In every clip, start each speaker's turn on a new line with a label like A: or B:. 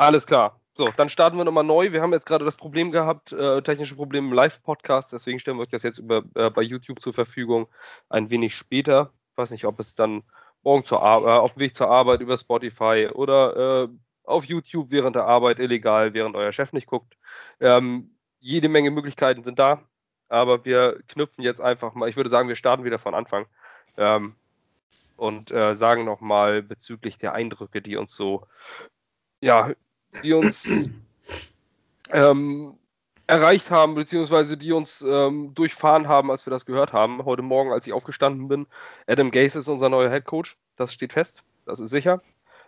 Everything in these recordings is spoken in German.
A: Alles klar. So, dann starten wir nochmal neu. Wir haben jetzt gerade das Problem gehabt, äh, technische Probleme im Live-Podcast, deswegen stellen wir euch das jetzt über, äh, bei YouTube zur Verfügung ein wenig später. Ich weiß nicht, ob es dann morgen zur äh, auf dem Weg zur Arbeit über Spotify oder äh, auf YouTube während der Arbeit illegal, während euer Chef nicht guckt. Ähm, jede Menge Möglichkeiten sind da, aber wir knüpfen jetzt einfach mal, ich würde sagen, wir starten wieder von Anfang ähm, und äh, sagen nochmal bezüglich der Eindrücke, die uns so ja, die uns ähm, erreicht haben, beziehungsweise die uns ähm, durchfahren haben, als wir das gehört haben. Heute Morgen, als ich aufgestanden bin, Adam Gase ist unser neuer Head Coach. Das steht fest, das ist sicher.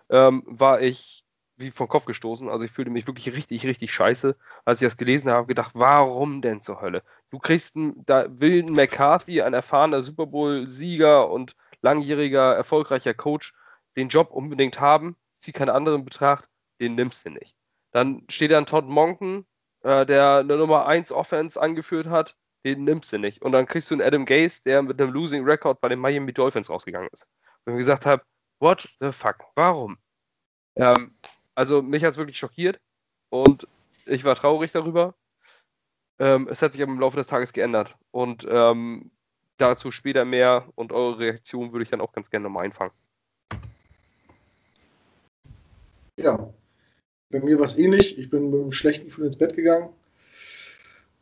A: Ähm, war ich wie vom Kopf gestoßen. Also ich fühlte mich wirklich richtig, richtig scheiße, als ich das gelesen habe. Gedacht, warum denn zur Hölle? Du kriegst einen, da will McCarthy, ein erfahrener Super Bowl-Sieger und langjähriger, erfolgreicher Coach, den Job unbedingt haben. Zieh keinen anderen Betracht den nimmst du nicht. Dann steht dann Todd Monken, äh, der eine Nummer 1 Offense angeführt hat, den nimmst du nicht. Und dann kriegst du einen Adam Gase, der mit einem Losing Record bei den Miami Dolphins rausgegangen ist. Und ich gesagt habe, what the fuck, warum? Ähm, also mich hat es wirklich schockiert und ich war traurig darüber. Ähm, es hat sich aber im Laufe des Tages geändert und ähm, dazu später mehr und eure Reaktion würde ich dann auch ganz gerne nochmal einfangen.
B: Ja, bei mir war es ähnlich. Ich bin mit einem schlechten Gefühl ins Bett gegangen.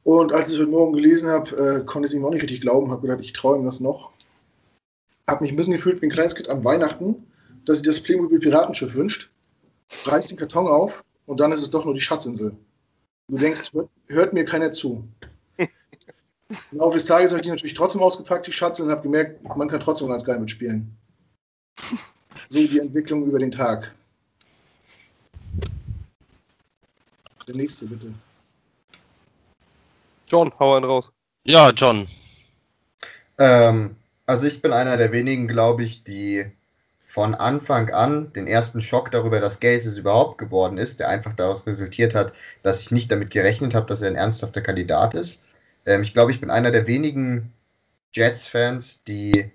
B: Und als ich es heute Morgen gelesen habe, äh, konnte ich es ihm auch nicht richtig glauben. Habe gedacht, ich träume das noch. Habe mich ein bisschen gefühlt wie ein kleines Kind an Weihnachten, dass sich das Playmobil Piratenschiff wünscht. Reißt den Karton auf und dann ist es doch nur die Schatzinsel. Du denkst, hört, hört mir keiner zu. Im Laufe des Tages habe ich die natürlich trotzdem ausgepackt, die Schatzinsel, und habe gemerkt, man kann trotzdem ganz geil mitspielen. So die Entwicklung über den Tag. Der nächste, bitte.
A: John, hau einen raus.
C: Ja, John.
D: Ähm, also ich bin einer der wenigen, glaube ich, die von Anfang an den ersten Schock darüber, dass Gaze es überhaupt geworden ist, der einfach daraus resultiert hat, dass ich nicht damit gerechnet habe, dass er ein ernsthafter Kandidat ist. Ähm, ich glaube, ich bin einer der wenigen Jets-Fans, die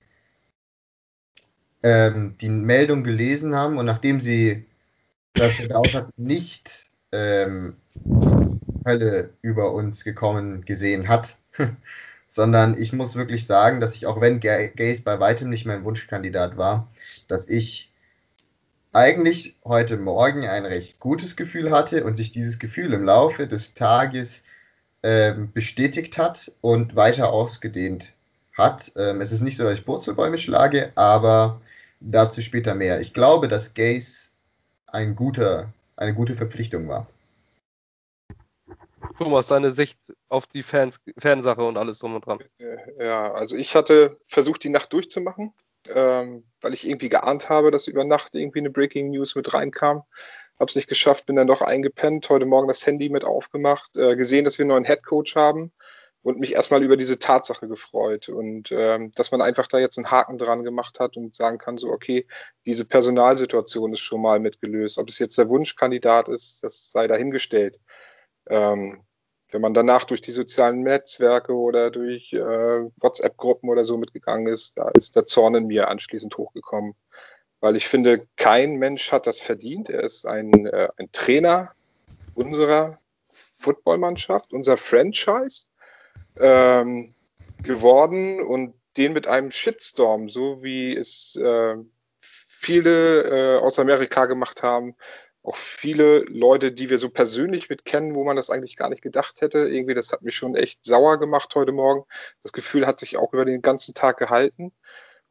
D: ähm, die Meldung gelesen haben und nachdem sie das hat, nicht ähm, Hölle über uns gekommen gesehen hat, sondern ich muss wirklich sagen, dass ich, auch wenn Gaze bei weitem nicht mein Wunschkandidat war, dass ich eigentlich heute Morgen ein recht gutes Gefühl hatte und sich dieses Gefühl im Laufe des Tages ähm, bestätigt hat und weiter ausgedehnt hat. Ähm, es ist nicht so, dass ich Purzelbäume schlage, aber dazu später mehr. Ich glaube, dass Gaze ein guter eine gute Verpflichtung war.
A: Thomas, deine Sicht auf die Fans, Fansache und alles drum und dran.
E: Äh, ja, also ich hatte versucht, die Nacht durchzumachen, ähm, weil ich irgendwie geahnt habe, dass über Nacht irgendwie eine Breaking News mit reinkam. Hab's nicht geschafft, bin dann doch eingepennt, heute Morgen das Handy mit aufgemacht, äh, gesehen, dass wir einen neuen Headcoach haben und mich erstmal über diese Tatsache gefreut und ähm, dass man einfach da jetzt einen Haken dran gemacht hat und sagen kann, so, okay, diese Personalsituation ist schon mal mitgelöst. Ob es jetzt der Wunschkandidat ist, das sei dahingestellt. Ähm, wenn man danach durch die sozialen Netzwerke oder durch äh, WhatsApp-Gruppen oder so mitgegangen ist, da ist der Zorn in mir anschließend hochgekommen. Weil ich finde, kein Mensch hat das verdient. Er ist ein, äh, ein Trainer unserer Footballmannschaft, unser Franchise ähm, geworden und den mit einem Shitstorm, so wie es äh, viele äh, aus Amerika gemacht haben, auch viele Leute, die wir so persönlich mit kennen, wo man das eigentlich gar nicht gedacht hätte. Irgendwie, das hat mich schon echt sauer gemacht heute Morgen. Das Gefühl hat sich auch über den ganzen Tag gehalten.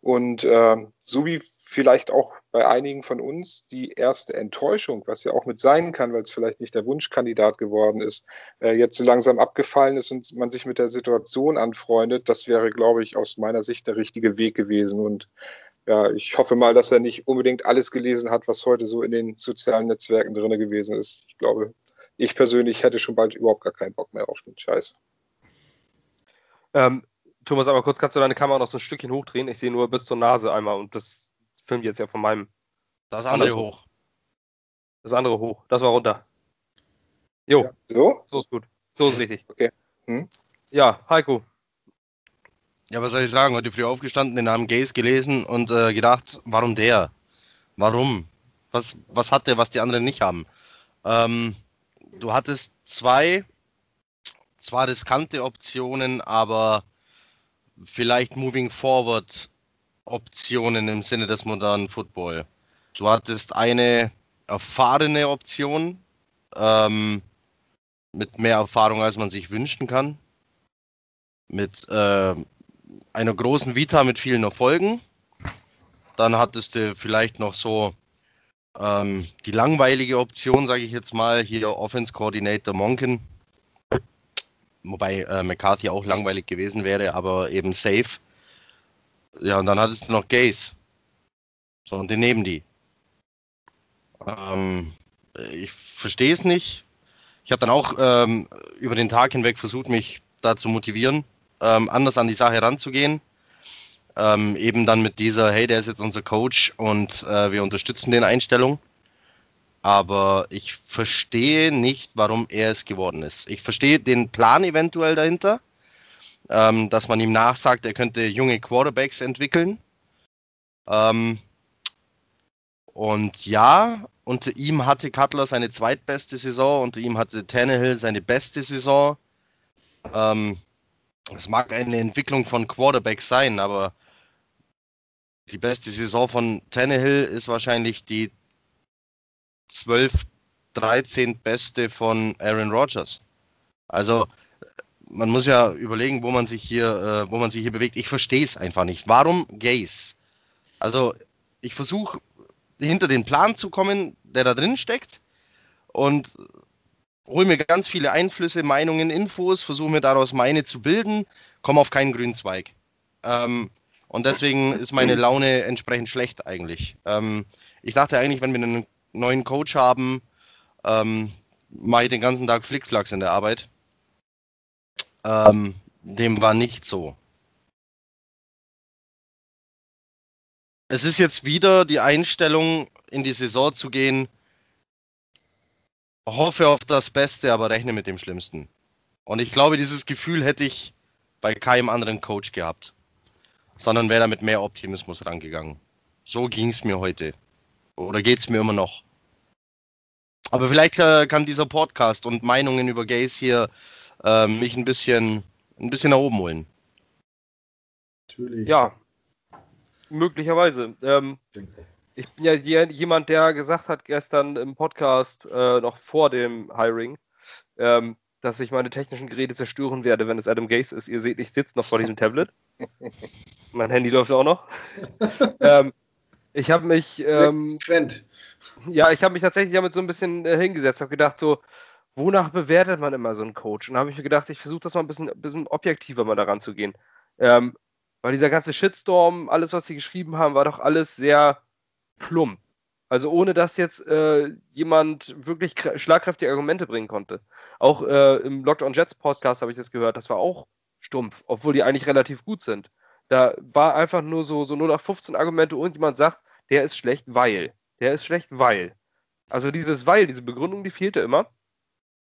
E: Und äh, so wie vielleicht auch bei einigen von uns die erste Enttäuschung, was ja auch mit sein kann, weil es vielleicht nicht der Wunschkandidat geworden ist, äh, jetzt so langsam abgefallen ist und man sich mit der Situation anfreundet, das wäre, glaube ich, aus meiner Sicht der richtige Weg gewesen. Und ja, ich hoffe mal, dass er nicht unbedingt alles gelesen hat, was heute so in den sozialen Netzwerken drin gewesen ist. Ich glaube, ich persönlich hätte schon bald überhaupt gar keinen Bock mehr auf den Scheiß.
A: Ähm, Thomas, aber kurz kannst du deine Kamera noch so ein Stückchen hochdrehen. Ich sehe nur bis zur Nase einmal und das filmt jetzt ja von meinem.
C: Das andere andersrum. hoch.
A: Das andere hoch. Das war runter. Jo. Ja. So? So ist gut. So ist richtig.
E: Okay. Hm?
A: Ja, Heiko.
C: Ja, was soll ich sagen? Heute früh aufgestanden, den Namen Gaze gelesen und äh, gedacht, warum der? Warum? Was, was hat der, was die anderen nicht haben? Ähm, du hattest zwei, zwar riskante Optionen, aber vielleicht moving forward Optionen im Sinne des modernen Football. Du hattest eine erfahrene Option ähm, mit mehr Erfahrung, als man sich wünschen kann. Mit äh, einer großen Vita mit vielen Erfolgen. Dann hattest du vielleicht noch so ähm, die langweilige Option, sage ich jetzt mal, hier Offense Coordinator Monken. Wobei äh, McCarthy auch langweilig gewesen wäre, aber eben safe. Ja, und dann hattest du noch Gaze. So, und den nehmen die. Ähm, ich verstehe es nicht. Ich habe dann auch ähm, über den Tag hinweg versucht, mich da zu motivieren, ähm, anders an die Sache ranzugehen. Ähm, eben dann mit dieser, hey, der ist jetzt unser Coach und äh, wir unterstützen den Einstellung. Aber ich verstehe nicht, warum er es geworden ist. Ich verstehe den Plan eventuell dahinter, ähm, dass man ihm nachsagt, er könnte junge Quarterbacks entwickeln. Ähm, und ja, unter ihm hatte Cutler seine zweitbeste Saison, unter ihm hatte Tannehill seine beste Saison. Ähm, es mag eine Entwicklung von Quarterbacks sein, aber die beste Saison von Tannehill ist wahrscheinlich die 12, 13 beste von Aaron Rodgers. Also man muss ja überlegen, wo man sich hier, äh, wo man sich hier bewegt. Ich verstehe es einfach nicht. Warum Gays? Also ich versuche hinter den Plan zu kommen, der da drin steckt und hole mir ganz viele Einflüsse, Meinungen, Infos, versuche mir daraus meine zu bilden, komme auf keinen grünen Zweig. Ähm, und deswegen ist meine Laune entsprechend schlecht eigentlich. Ähm, ich dachte eigentlich, wenn wir einen neuen Coach haben, ähm, mache ich den ganzen Tag Flickflacks in der Arbeit. Ähm, dem war nicht so. Es ist jetzt wieder die Einstellung, in die Saison zu gehen. Hoffe auf das Beste, aber rechne mit dem Schlimmsten. Und ich glaube, dieses Gefühl hätte ich bei keinem anderen Coach gehabt, sondern wäre da mit mehr Optimismus rangegangen. So ging es mir heute. Oder geht es mir immer noch? Aber vielleicht äh, kann dieser Podcast und Meinungen über Gays hier äh, mich ein bisschen, ein bisschen nach oben holen.
A: Natürlich. Ja, möglicherweise. Ähm, ich bin ja jemand, der gesagt hat gestern im Podcast, äh, noch vor dem Hiring, ähm, dass ich meine technischen Geräte zerstören werde, wenn es Adam Gaze ist. Ihr seht, ich sitze noch vor diesem Tablet. mein Handy läuft auch noch. ähm, ich habe mich. Ähm, ja, ich habe mich tatsächlich damit so ein bisschen äh, hingesetzt, habe gedacht, so, wonach bewertet man immer so einen Coach? Und habe ich mir gedacht, ich versuche das mal ein bisschen, bisschen objektiver mal daran zu gehen. Ähm, weil dieser ganze Shitstorm, alles, was sie geschrieben haben, war doch alles sehr plump. Also ohne dass jetzt äh, jemand wirklich schlagkräftige Argumente bringen konnte. Auch äh, im Locked on Jets Podcast habe ich das gehört, das war auch stumpf, obwohl die eigentlich relativ gut sind. Da war einfach nur so, so 0 15 Argumente und jemand sagt, der ist schlecht, weil. Der ist schlecht, weil. Also dieses weil, diese Begründung, die fehlte immer.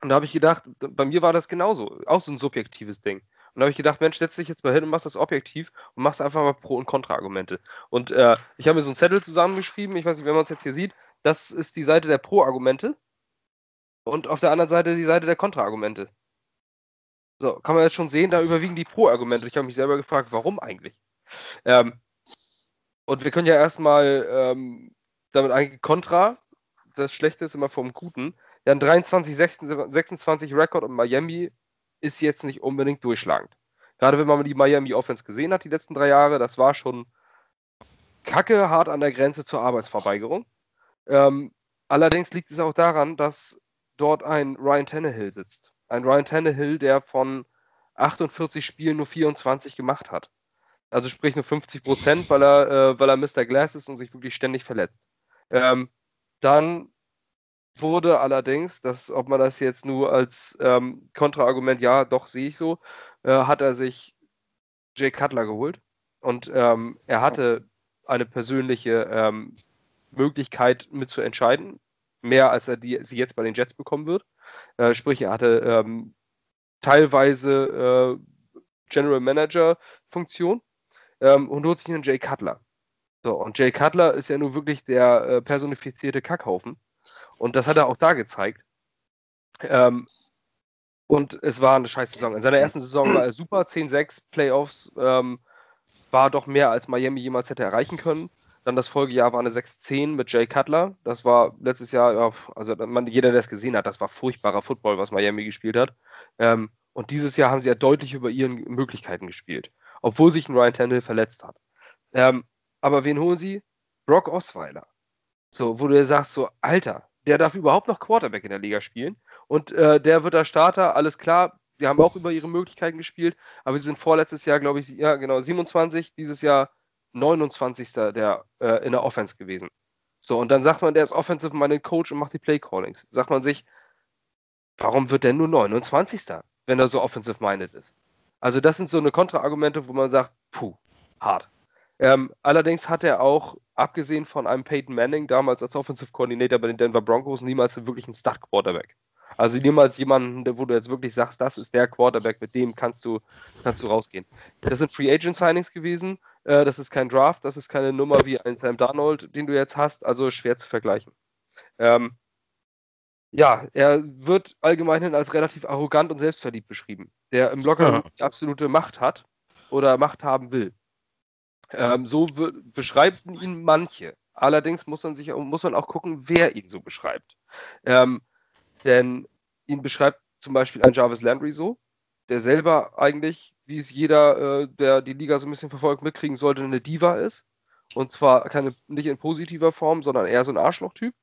A: Und da habe ich gedacht, bei mir war das genauso. Auch so ein subjektives Ding. Und da habe ich gedacht, Mensch, setz dich jetzt mal hin und machst das objektiv und machst einfach mal Pro- und Kontra-Argumente. Und äh, ich habe mir so einen Zettel zusammengeschrieben, ich weiß nicht, wenn man es jetzt hier sieht, das ist die Seite der Pro-Argumente und auf der anderen Seite die Seite der Kontra-Argumente. So, kann man jetzt schon sehen, da überwiegen die Pro-Argumente. Ich habe mich selber gefragt, warum eigentlich? Ähm, und wir können ja erstmal ähm, damit eigentlich Kontra, das Schlechte ist immer vom Guten. Ja, ein 23, 26 Rekord und Miami ist jetzt nicht unbedingt durchschlagend. Gerade wenn man die Miami Offense gesehen hat, die letzten drei Jahre, das war schon kacke hart an der Grenze zur Arbeitsverweigerung. Ähm, allerdings liegt es auch daran, dass dort ein Ryan Tannehill sitzt. Ein Ryan Tannehill, der von 48 Spielen nur 24 gemacht hat. Also sprich nur 50 Prozent, weil er, äh, weil er Mr. Glass ist und sich wirklich ständig verletzt. Ähm, dann wurde allerdings, dass, ob man das jetzt nur als ähm, Kontraargument, ja, doch sehe ich so, äh, hat er sich Jay Cutler geholt. Und ähm, er hatte eine persönliche ähm, Möglichkeit mitzuentscheiden, mehr als er die, sie jetzt bei den Jets bekommen wird. Äh, sprich, er hatte ähm, teilweise äh, General Manager Funktion ähm, und holt sich einen Jay Cutler. So, und Jay Cutler ist ja nun wirklich der äh, personifizierte Kackhaufen. Und das hat er auch da gezeigt. Ähm, und es war eine scheiß Saison. In seiner ersten Saison war er super, 10-6 Playoffs, ähm, war doch mehr als Miami jemals hätte erreichen können. Dann das Folgejahr war eine 6-10 mit Jay Cutler. Das war letztes Jahr, ja, also man, jeder, der es gesehen hat, das war furchtbarer Football, was Miami gespielt hat. Ähm, und dieses Jahr haben sie ja deutlich über ihren Möglichkeiten gespielt, obwohl sich ein Ryan Tannehill verletzt hat. Ähm, aber wen holen sie? Brock Osweiler. So, wo du sagst, so, Alter, der darf überhaupt noch Quarterback in der Liga spielen und äh, der wird der Starter, alles klar. Sie haben auch über ihre Möglichkeiten gespielt, aber sie sind vorletztes Jahr, glaube ich, ja, genau, 27, dieses Jahr 29. Der, äh, in der Offense gewesen. So, und dann sagt man, der ist Offensive-Minded Coach und macht die Play-Callings. Sagt man sich, warum wird der nur 29. wenn er so Offensive-Minded ist? Also, das sind so eine Kontraargumente, wo man sagt, puh, hart. Ähm, allerdings hat er auch, abgesehen von einem Peyton Manning, damals als Offensive Coordinator bei den Denver Broncos, niemals wirklich einen Start-Quarterback. Also niemals jemanden, wo du jetzt wirklich sagst, das ist der Quarterback, mit dem kannst du, kannst du rausgehen. Das sind Free Agent Signings gewesen. Äh, das ist kein Draft, das ist keine Nummer wie ein Sam Darnold, den du jetzt hast, also schwer zu vergleichen. Ähm, ja, er wird allgemein als relativ arrogant und selbstverliebt beschrieben, der im Locker die absolute Macht hat oder Macht haben will. Ähm, so beschreibt ihn manche. Allerdings muss man, sich, muss man auch gucken, wer ihn so beschreibt. Ähm, denn ihn beschreibt zum Beispiel ein Jarvis Landry so, der selber eigentlich, wie es jeder, äh, der die Liga so ein bisschen verfolgt, mitkriegen sollte, eine Diva ist. Und zwar keine, nicht in positiver Form, sondern eher so ein Arschloch-Typ.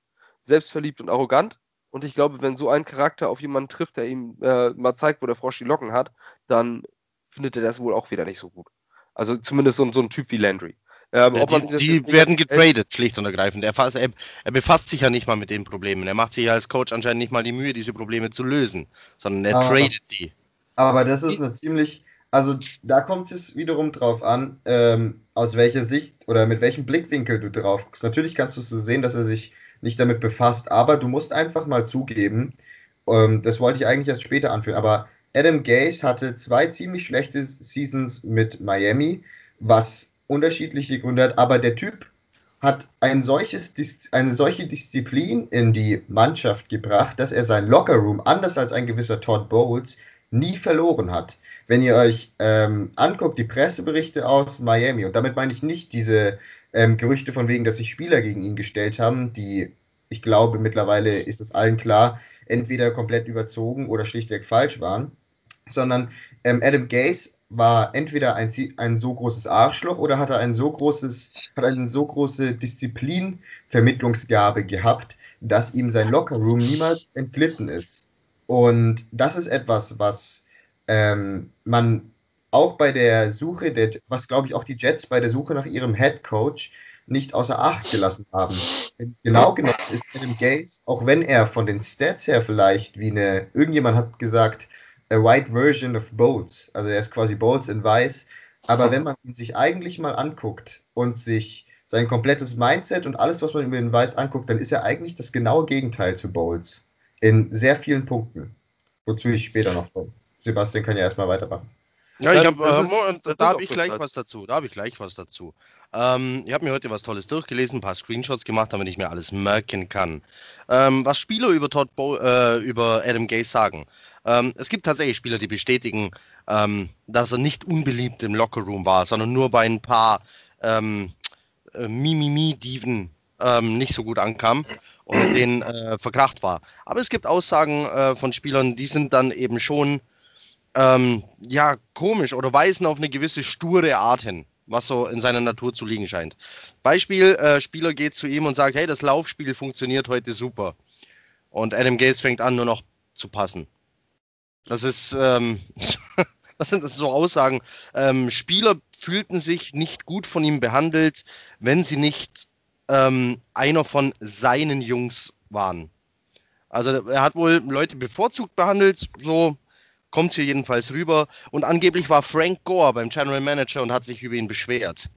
A: Selbstverliebt und arrogant. Und ich glaube, wenn so ein Charakter auf jemanden trifft, der ihm äh, mal zeigt, wo der Frosch die Locken hat, dann findet er das wohl auch wieder nicht so gut. Also zumindest so, so ein Typ wie Landry.
C: Ähm, ja, die, die werden getradet, schlicht und ergreifend. Er, er, er, befasst sich ja nicht mal mit den Problemen. Er macht sich ja als Coach anscheinend nicht mal die Mühe, diese Probleme zu lösen, sondern er aber, tradet die.
D: Aber das ist eine ziemlich, also da kommt es wiederum drauf an, ähm, aus welcher Sicht oder mit welchem Blickwinkel du drauf guckst. Natürlich kannst du so sehen, dass er sich nicht damit befasst, aber du musst einfach mal zugeben, ähm, das wollte ich eigentlich erst später anführen, aber Adam Gase hatte zwei ziemlich schlechte Seasons mit Miami, was unterschiedliche Gründe hat, aber der Typ hat ein solches, eine solche Disziplin in die Mannschaft gebracht, dass er sein Lockerroom, anders als ein gewisser Todd Bowles, nie verloren hat. Wenn ihr euch ähm, anguckt, die Presseberichte aus Miami, und damit meine ich nicht diese ähm, Gerüchte von wegen, dass sich Spieler gegen ihn gestellt haben, die, ich glaube, mittlerweile ist es allen klar, entweder komplett überzogen oder schlichtweg falsch waren sondern ähm, Adam Gaze war entweder ein, ein so großes Arschloch oder hat er ein so großes, hat eine so große Disziplinvermittlungsgabe gehabt, dass ihm sein Lockerroom niemals entglitten ist. Und das ist etwas, was ähm, man auch bei der Suche, der, was glaube ich auch die Jets bei der Suche nach ihrem Head Coach nicht außer Acht gelassen haben. Genau genommen ist Adam Gaze, auch wenn er von den Stats her vielleicht wie eine, irgendjemand hat gesagt, a white version of Bolts. Also er ist quasi Bolts in weiß. Aber wenn man ihn sich eigentlich mal anguckt und sich sein komplettes Mindset und alles, was man über ihn weiß, anguckt, dann ist er eigentlich das genaue Gegenteil zu Bolts. In sehr vielen Punkten. Wozu ich später noch komme. Sebastian kann ja erstmal weitermachen.
C: Ja, ich habe, äh, da habe ich gleich was dazu. Da habe ich gleich was dazu. Ähm, ich habe mir heute was Tolles durchgelesen, ein paar Screenshots gemacht, damit ich mir alles merken kann. Ähm, was Spieler über Todd Bo äh, über Adam Gay sagen. Ähm, es gibt tatsächlich Spieler, die bestätigen, ähm, dass er nicht unbeliebt im Lockerroom war, sondern nur bei ein paar ähm, äh, Mimimi-Diven ähm, nicht so gut ankam und mit denen äh, verkracht war. Aber es gibt Aussagen äh, von Spielern, die sind dann eben schon ähm, ja komisch oder weisen auf eine gewisse sture Art hin was so in seiner Natur zu liegen scheint. Beispiel, äh, Spieler geht zu ihm und sagt, hey, das Laufspiel funktioniert heute super. Und Adam Gaze fängt an, nur noch zu passen. Das ist, ähm, das sind so Aussagen. Ähm, Spieler fühlten sich nicht gut von ihm behandelt, wenn sie nicht ähm, einer von seinen Jungs waren. Also er hat wohl Leute bevorzugt behandelt, so kommt hier jedenfalls rüber. Und angeblich war Frank Gore beim General Manager und hat sich über ihn beschwert.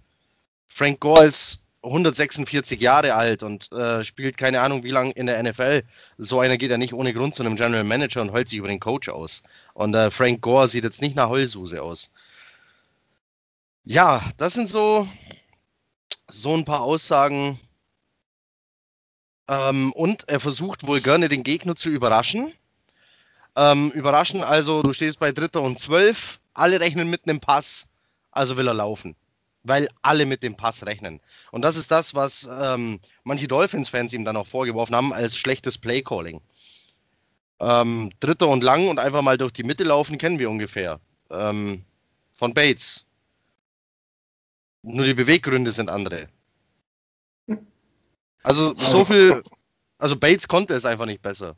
C: Frank Gore ist 146 Jahre alt und äh, spielt keine Ahnung wie lange in der NFL. So einer geht ja nicht ohne Grund zu einem General Manager und heult sich über den Coach aus. Und äh, Frank Gore sieht jetzt nicht nach Heulsuse aus. Ja, das sind so, so ein paar Aussagen, Ähm, und er versucht wohl gerne den Gegner zu überraschen. Ähm, überraschen also, du stehst bei Dritter und Zwölf, alle rechnen mit einem Pass, also will er laufen. Weil alle mit dem Pass rechnen. Und das ist das, was ähm, manche Dolphins-Fans ihm dann auch vorgeworfen haben, als schlechtes Playcalling. Ähm, Dritter und lang und einfach mal durch die Mitte laufen, kennen wir ungefähr. Ähm, von Bates. Nur die Beweggründe sind andere. Also so viel, also Bates konnte es einfach nicht besser.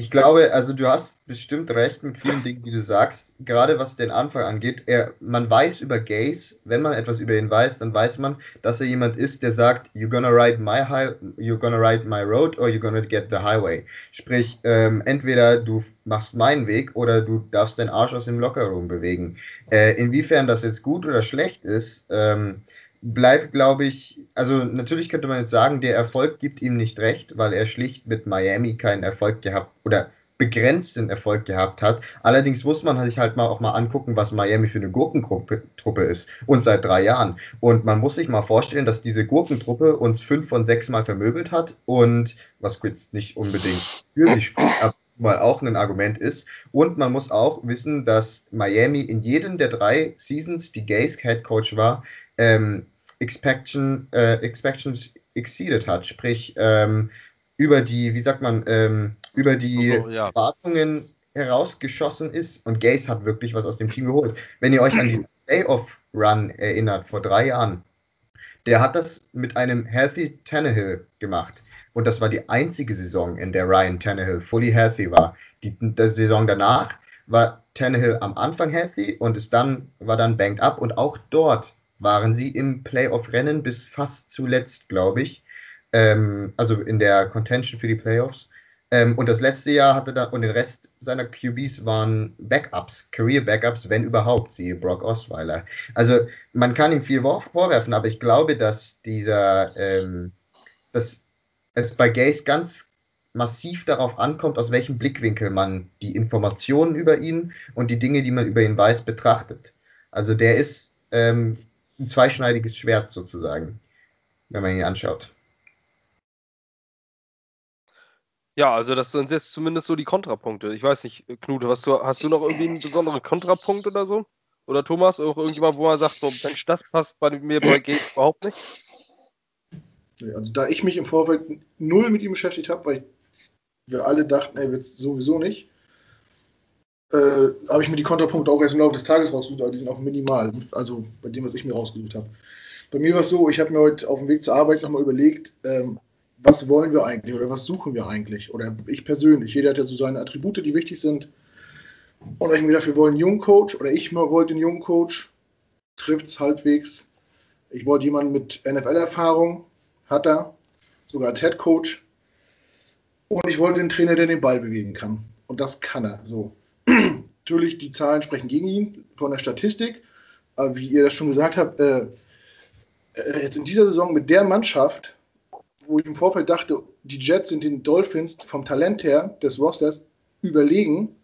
D: Ich glaube, also du hast bestimmt recht mit vielen Dingen, die du sagst. Gerade was den Anfang angeht, er, man weiß über Gaze, wenn man etwas über ihn weiß, dann weiß man, dass er jemand ist, der sagt, you're gonna ride my high, you're gonna ride my road or you're gonna get the highway. Sprich, ähm, entweder du machst meinen Weg oder du darfst deinen Arsch aus dem Lockerroom bewegen. Äh, inwiefern das jetzt gut oder schlecht ist, ähm, bleibt, glaube ich, also natürlich könnte man jetzt sagen, der Erfolg gibt ihm nicht recht, weil er schlicht mit Miami keinen Erfolg gehabt oder begrenzten Erfolg gehabt hat. Allerdings muss man sich halt mal auch mal angucken, was Miami für eine Gurkentruppe ist und seit drei Jahren. Und man muss sich mal vorstellen, dass diese Gurkentruppe uns fünf von sechs Mal vermöbelt hat und was jetzt nicht unbedingt für sich spricht, aber mal auch ein Argument ist. Und man muss auch wissen, dass Miami in jedem der drei Seasons, die Gaze Head Coach war, ähm, Expectation, äh, Expectations exceeded hat, sprich ähm, über die, wie sagt man, ähm, über die oh, ja. Erwartungen herausgeschossen ist und Gaze hat wirklich was aus dem Team geholt. Wenn ihr euch an die Playoff-Run erinnert, vor drei Jahren, der hat das mit einem Healthy Tannehill gemacht. Und das war die einzige Saison, in der Ryan Tannehill fully healthy war. Die, die Saison danach war Tannehill am Anfang healthy und ist dann, war dann banked up und auch dort waren sie im Playoff-Rennen bis fast zuletzt, glaube ich. Ähm, also in der Contention für die Playoffs. Ähm, und das letzte Jahr hatte da, und den Rest seiner QBs waren Backups, Career-Backups, wenn überhaupt, siehe Brock Osweiler. Also man kann ihm viel vorwerfen, aber ich glaube, dass dieser, ähm, dass es bei Gaze ganz massiv darauf ankommt, aus welchem Blickwinkel man die Informationen über ihn und die Dinge, die man über ihn weiß, betrachtet. Also der ist ähm, ein zweischneidiges Schwert sozusagen, wenn man ihn anschaut.
A: Ja, also das sind jetzt zumindest so die Kontrapunkte. Ich weiß nicht, Knut, hast du, hast du noch irgendwie einen besonderen Kontrapunkt oder so? Oder Thomas, auch irgendjemand, wo man sagt, so, Mensch, das passt bei mir bei Gates überhaupt nicht?
B: Also da ich mich im Vorfeld null mit ihm beschäftigt habe, weil wir alle dachten, er wird es sowieso nicht, äh, habe ich mir die Kontrapunkte auch erst im Laufe des Tages rausgesucht, aber die sind auch minimal. Also bei dem, was ich mir rausgesucht habe. Bei mir war es so, ich habe mir heute auf dem Weg zur Arbeit nochmal überlegt, ähm, was wollen wir eigentlich oder was suchen wir eigentlich? Oder ich persönlich. Jeder hat ja so seine Attribute, die wichtig sind. Und ich mir dafür wollen einen jungen Coach oder ich wollte einen jungen Coach, trifft es halbwegs. Ich wollte jemanden mit NFL-Erfahrung, hat er, sogar als Head Coach. Und ich wollte einen Trainer, der den Ball bewegen kann. Und das kann er. So. Natürlich, die Zahlen sprechen gegen ihn von der Statistik. Aber wie ihr das schon gesagt habt, äh, äh, jetzt in dieser Saison mit der Mannschaft, wo ich im Vorfeld dachte, die Jets sind den Dolphins vom Talent her des Rosters überlegen,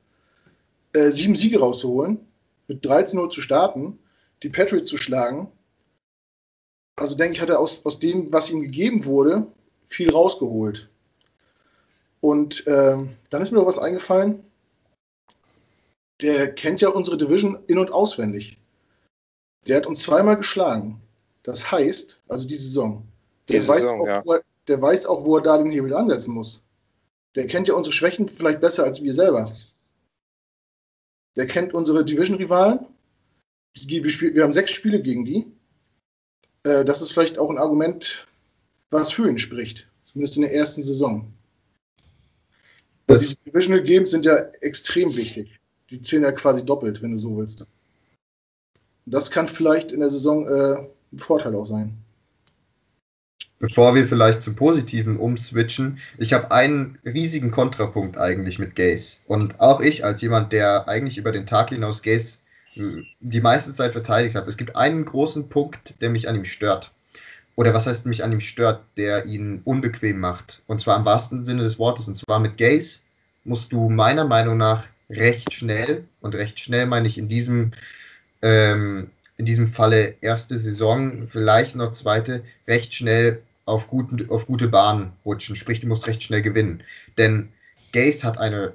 B: äh, sieben Siege rauszuholen, mit 13-0 zu starten, die Patriots zu schlagen. Also denke ich, hat er aus, aus dem, was ihm gegeben wurde, viel rausgeholt. Und äh, dann ist mir noch was eingefallen der kennt ja unsere Division in- und auswendig. Der hat uns zweimal geschlagen. Das heißt, also die Saison. Der, die weiß, Saison, auch, ja. er, der weiß auch, wo er da den Hebel ansetzen muss. Der kennt ja unsere Schwächen vielleicht besser als wir selber. Der kennt unsere Division-Rivalen. Wir haben sechs Spiele gegen die. Äh, das ist vielleicht auch ein Argument, was für ihn spricht. Zumindest in der ersten Saison. Diese Divisional Games sind ja extrem wichtig die zählen ja quasi doppelt, wenn du so willst. Das kann vielleicht in der Saison äh, ein Vorteil auch sein.
D: Bevor wir vielleicht zum Positiven umswitchen, ich habe einen riesigen Kontrapunkt eigentlich mit Gaze. Und auch ich, als jemand, der eigentlich über den Tag hinaus Gaze hm, die meiste Zeit verteidigt hat, es gibt einen großen Punkt, der mich an ihm stört. Oder was heißt mich an ihm stört, der ihn unbequem macht. Und zwar im wahrsten Sinne des Wortes. Und zwar mit Gaze musst du meiner Meinung nach recht schnell, und recht schnell meine ich in diesem, ähm, in diesem Falle erste Saison, vielleicht noch zweite, recht schnell auf, guten, auf gute Bahn rutschen. Sprich, du musst recht schnell gewinnen. Denn Gaze hat eine